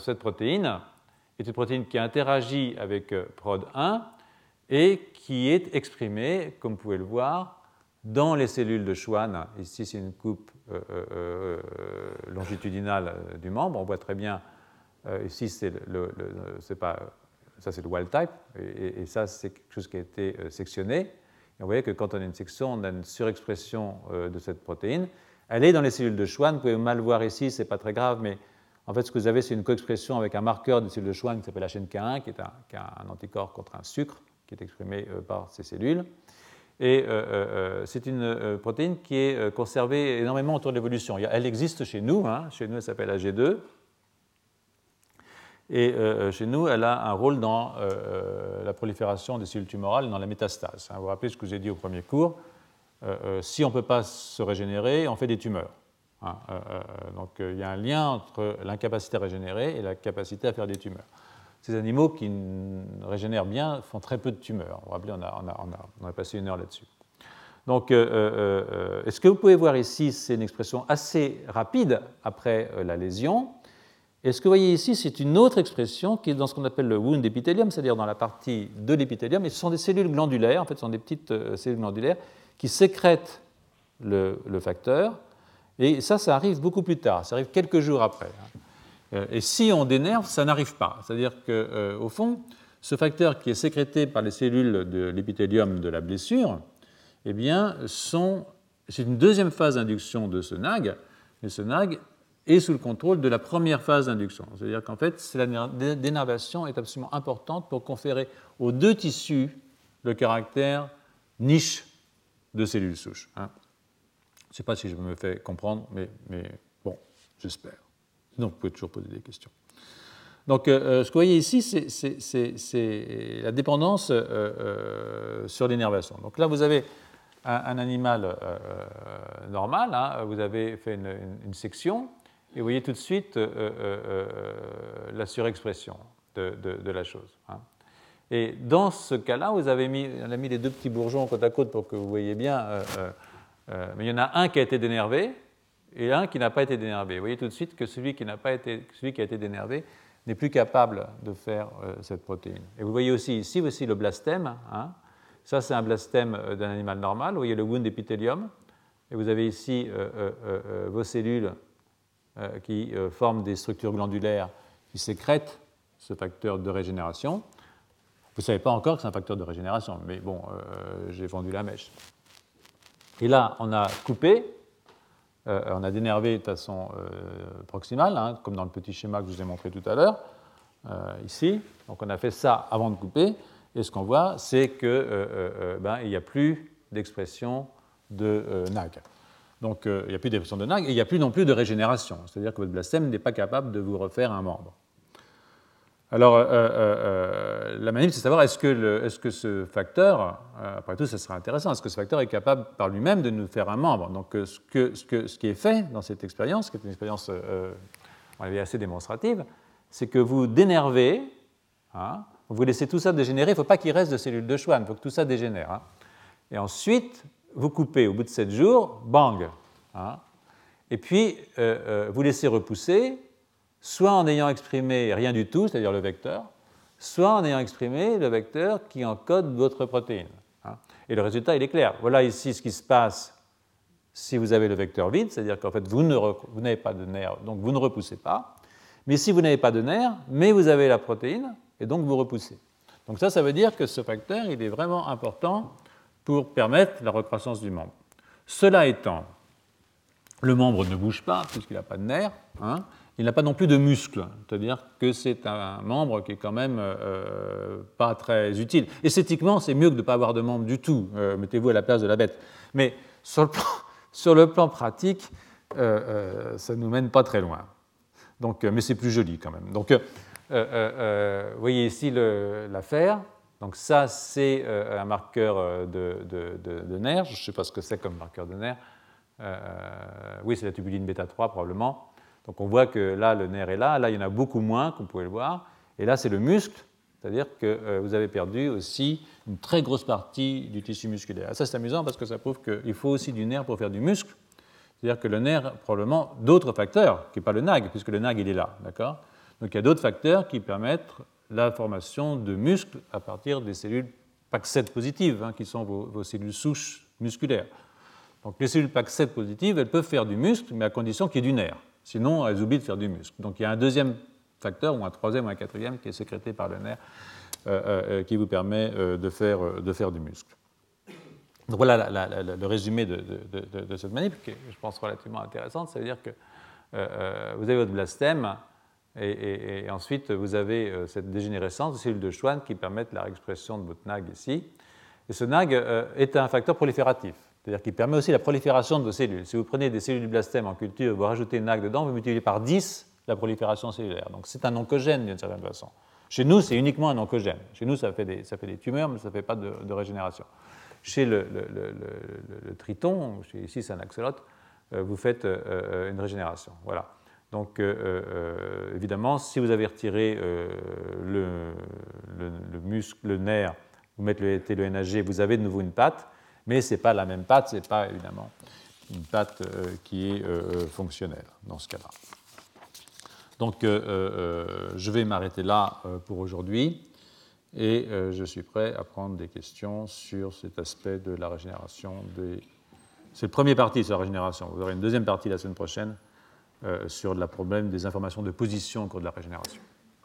cette protéine est une protéine qui interagit avec PROD1 et qui est exprimée, comme vous pouvez le voir, dans les cellules de Schwann. Ici, c'est une coupe longitudinale du membre. On voit très bien, ici, c'est le, pas ça c'est le wild type, et, ça c'est quelque chose qui a été euh, sectionné. Et vous voyez que quand on a une section, on a une surexpression euh, de cette protéine. Elle est dans les cellules de Schwann, vous pouvez mal voir ici, c'est pas très grave, mais en fait ce que vous avez c'est une coexpression avec un marqueur des cellules de Schwann qui s'appelle la chaîne K1, qui est un, anticorps contre un sucre qui est exprimé euh, par ces cellules. Et c'est une protéine qui est conservée énormément autour de l'évolution. Elle existe chez nous, hein. chez nous elle s'appelle AG2, et euh, chez nous, elle a un rôle dans euh, la prolifération des cellules tumorales dans la métastase. Vous vous rappelez ce que je vous ai dit au premier cours? Euh, Si on ne peut pas se régénérer, on fait des tumeurs. Hein, donc il y a un lien entre l'incapacité à régénérer et la capacité à faire des tumeurs. Ces animaux qui régénèrent bien font très peu de tumeurs. Vous vous rappelez, on a, passé une heure là-dessus. Donc, ce que vous pouvez voir ici, c'est une expression assez rapide après la lésion. Et ce que vous voyez ici, c'est une autre expression qui est dans ce qu'on appelle le wound épithélium, c'est-à-dire dans la partie de l'épithélium. Et ce sont des cellules glandulaires, en fait, ce sont des petites euh, cellules glandulaires qui sécrètent le, facteur. Et ça, ça arrive beaucoup plus tard, ça arrive quelques jours après. Hein. Euh, et si on dénerve, ça n'arrive pas. C'est-à-dire qu'au euh, fond, ce facteur qui est sécrété par les cellules de l'épithélium de la blessure, eh bien, c'est une deuxième phase d'induction de ce NAG. Et ce NAG et sous le contrôle de la première phase d'induction. C'est-à-dire qu'en fait, la dénervation est absolument importante pour conférer aux deux tissus le caractère niche de cellules souches. Hein. Je ne sais pas si je me fais comprendre, mais, mais bon, j'espère. Sinon, vous pouvez toujours poser des questions. Donc, euh, euh, ce que vous voyez ici, c'est la dépendance euh, sur l'énervation. Donc là, vous avez un, animal normal, hein. vous avez fait une section, et vous voyez tout de suite la surexpression de, la chose. Hein. Et dans ce cas-là, vous avez mis, on a mis les deux petits bourgeons côte à côte pour que vous voyez bien, mais il y en a un qui a été dénervé et un qui n'a pas été dénervé. Vous voyez tout de suite que celui qui, pas été, celui qui a été dénervé n'est plus capable de faire cette protéine. Et vous voyez aussi ici aussi le blastème. Hein. Ça, c'est un blastème d'un animal normal. Vous voyez le wound épithélium. Et vous avez ici vos cellules euh, qui euh, forment des structures glandulaires qui sécrètent ce facteur de régénération. Vous ne savez pas encore que c'est un facteur de régénération, mais bon, euh, j'ai vendu la mèche. Et là, on a coupé, on a dénervé de façon proximale, hein, comme dans le petit schéma que je vous ai montré tout à l'heure, ici. Donc on a fait ça avant de couper, et ce qu'on voit, c'est qu'il ben, n'y a plus d'expression de NAG. Donc euh, il n'y a plus d'expression de NAG et il n'y a plus non plus de régénération. C'est-à-dire que votre blastème n'est pas capable de vous refaire un membre. Alors, euh, euh, la manip, c'est de savoir est-ce que, est que, ce facteur, après tout, ça sera intéressant, est-ce que ce facteur est capable par lui-même de nous faire un membre? Donc, ce, que, ce, que, ce, qui est fait dans cette expérience, qui est une expérience assez démonstrative, c'est que vous dénervez, hein, vous laissez tout ça dégénérer, il ne faut pas qu'il reste de cellules de Schwann, il faut que tout ça dégénère. Hein. Et ensuite, vous coupez au bout de 7 jours, bang, Hein. et puis, vous laissez repousser, soit en ayant exprimé rien du tout, c'est-à-dire le vecteur, soit en ayant exprimé le vecteur qui encode votre protéine. Hein. Et le résultat, il est clair. Voilà ici ce qui se passe si vous avez le vecteur vide, c'est-à-dire qu'en fait, vous n'avez pas de nerf, donc vous ne repoussez pas. Mais si vous n'avez pas de nerf, mais vous avez la protéine, et donc vous repoussez. Donc ça, ça veut dire que ce facteur, il est vraiment important pour permettre la recroissance du membre. Cela étant, le membre ne bouge pas puisqu'il n'a pas de nerf. Hein. Il n'a pas non plus de muscle, c'est-à-dire que c'est un membre qui est quand même euh, pas très utile. Esthétiquement, c'est mieux que de ne pas avoir de membre du tout. Euh, mettez-vous à la place de la bête. Mais sur le plan, pratique, euh, ça ne nous mène pas très loin. Donc, mais c'est plus joli quand même. Donc, euh, euh, euh, vous voyez ici l'affaire. Donc ça, c'est un marqueur de, de, nerf. Je ne sais pas ce que c'est comme marqueur de nerf. oui, c'est la tubuline bêta 3 probablement. Donc on voit que là, le nerf est là. Là, il y en a beaucoup moins, comme vous pouvez le voir. Et là, c'est le muscle, c'est-à-dire que vous avez perdu aussi une très grosse partie du tissu musculaire. ça, c'est amusant parce que ça prouve qu'il faut aussi du nerf pour faire du muscle. C'est-à-dire que le nerf, probablement, d'autres facteurs, qui n'est pas le NAG, puisque le NAG, il est là, d'accord? Donc il y a d'autres facteurs qui permettent la formation de muscles à partir des cellules PAC7 positives, hein, qui sont vos, cellules souches musculaires. Donc les cellules PAC7 positives, elles peuvent faire du muscle, mais à condition qu'il y ait du nerf. Sinon, elles oublient de faire du muscle. Donc il y a un deuxième facteur, ou un troisième ou un quatrième, qui est sécrété par le nerf, euh, euh, euh, qui vous permet de, faire, de faire du muscle. Donc voilà le résumé de, de, cette manip, qui est, je pense, relativement intéressante. Ça veut dire que vous avez votre blastème, et, ensuite, vous avez cette dégénérescence des cellules de Schwann qui permettent la réexpression de votre NAG ici. Et ce NAG est un facteur prolifératif, c'est-à-dire qu'il permet aussi la prolifération de cellules. Si vous prenez des cellules du blastème en culture, vous rajoutez NAG dedans, vous multipliez par 10 la prolifération cellulaire. Donc c'est un oncogène d'une certaine façon. Chez nous, c'est uniquement un oncogène. Chez nous, ça fait des, ça fait des tumeurs, mais ça ne fait pas de, régénération. Chez le, triton, ici c'est un axolote, euh, vous faites une régénération. Voilà. Donc, euh, euh, évidemment, si vous avez retiré euh, le, muscle, le nerf, vous mettez le NAG, vous avez de nouveau une patte, mais ce n'est pas la même patte, ce n'est pas évidemment une patte qui est fonctionnelle dans ce cas-là. Donc, je vais m'arrêter là pour aujourd'hui et je suis prêt à prendre des questions sur cet aspect de la régénération des. C'est le premier parti de la régénération. Vous aurez une deuxième partie la semaine prochaine euh, sur le problème des informations de position au cours de la régénération.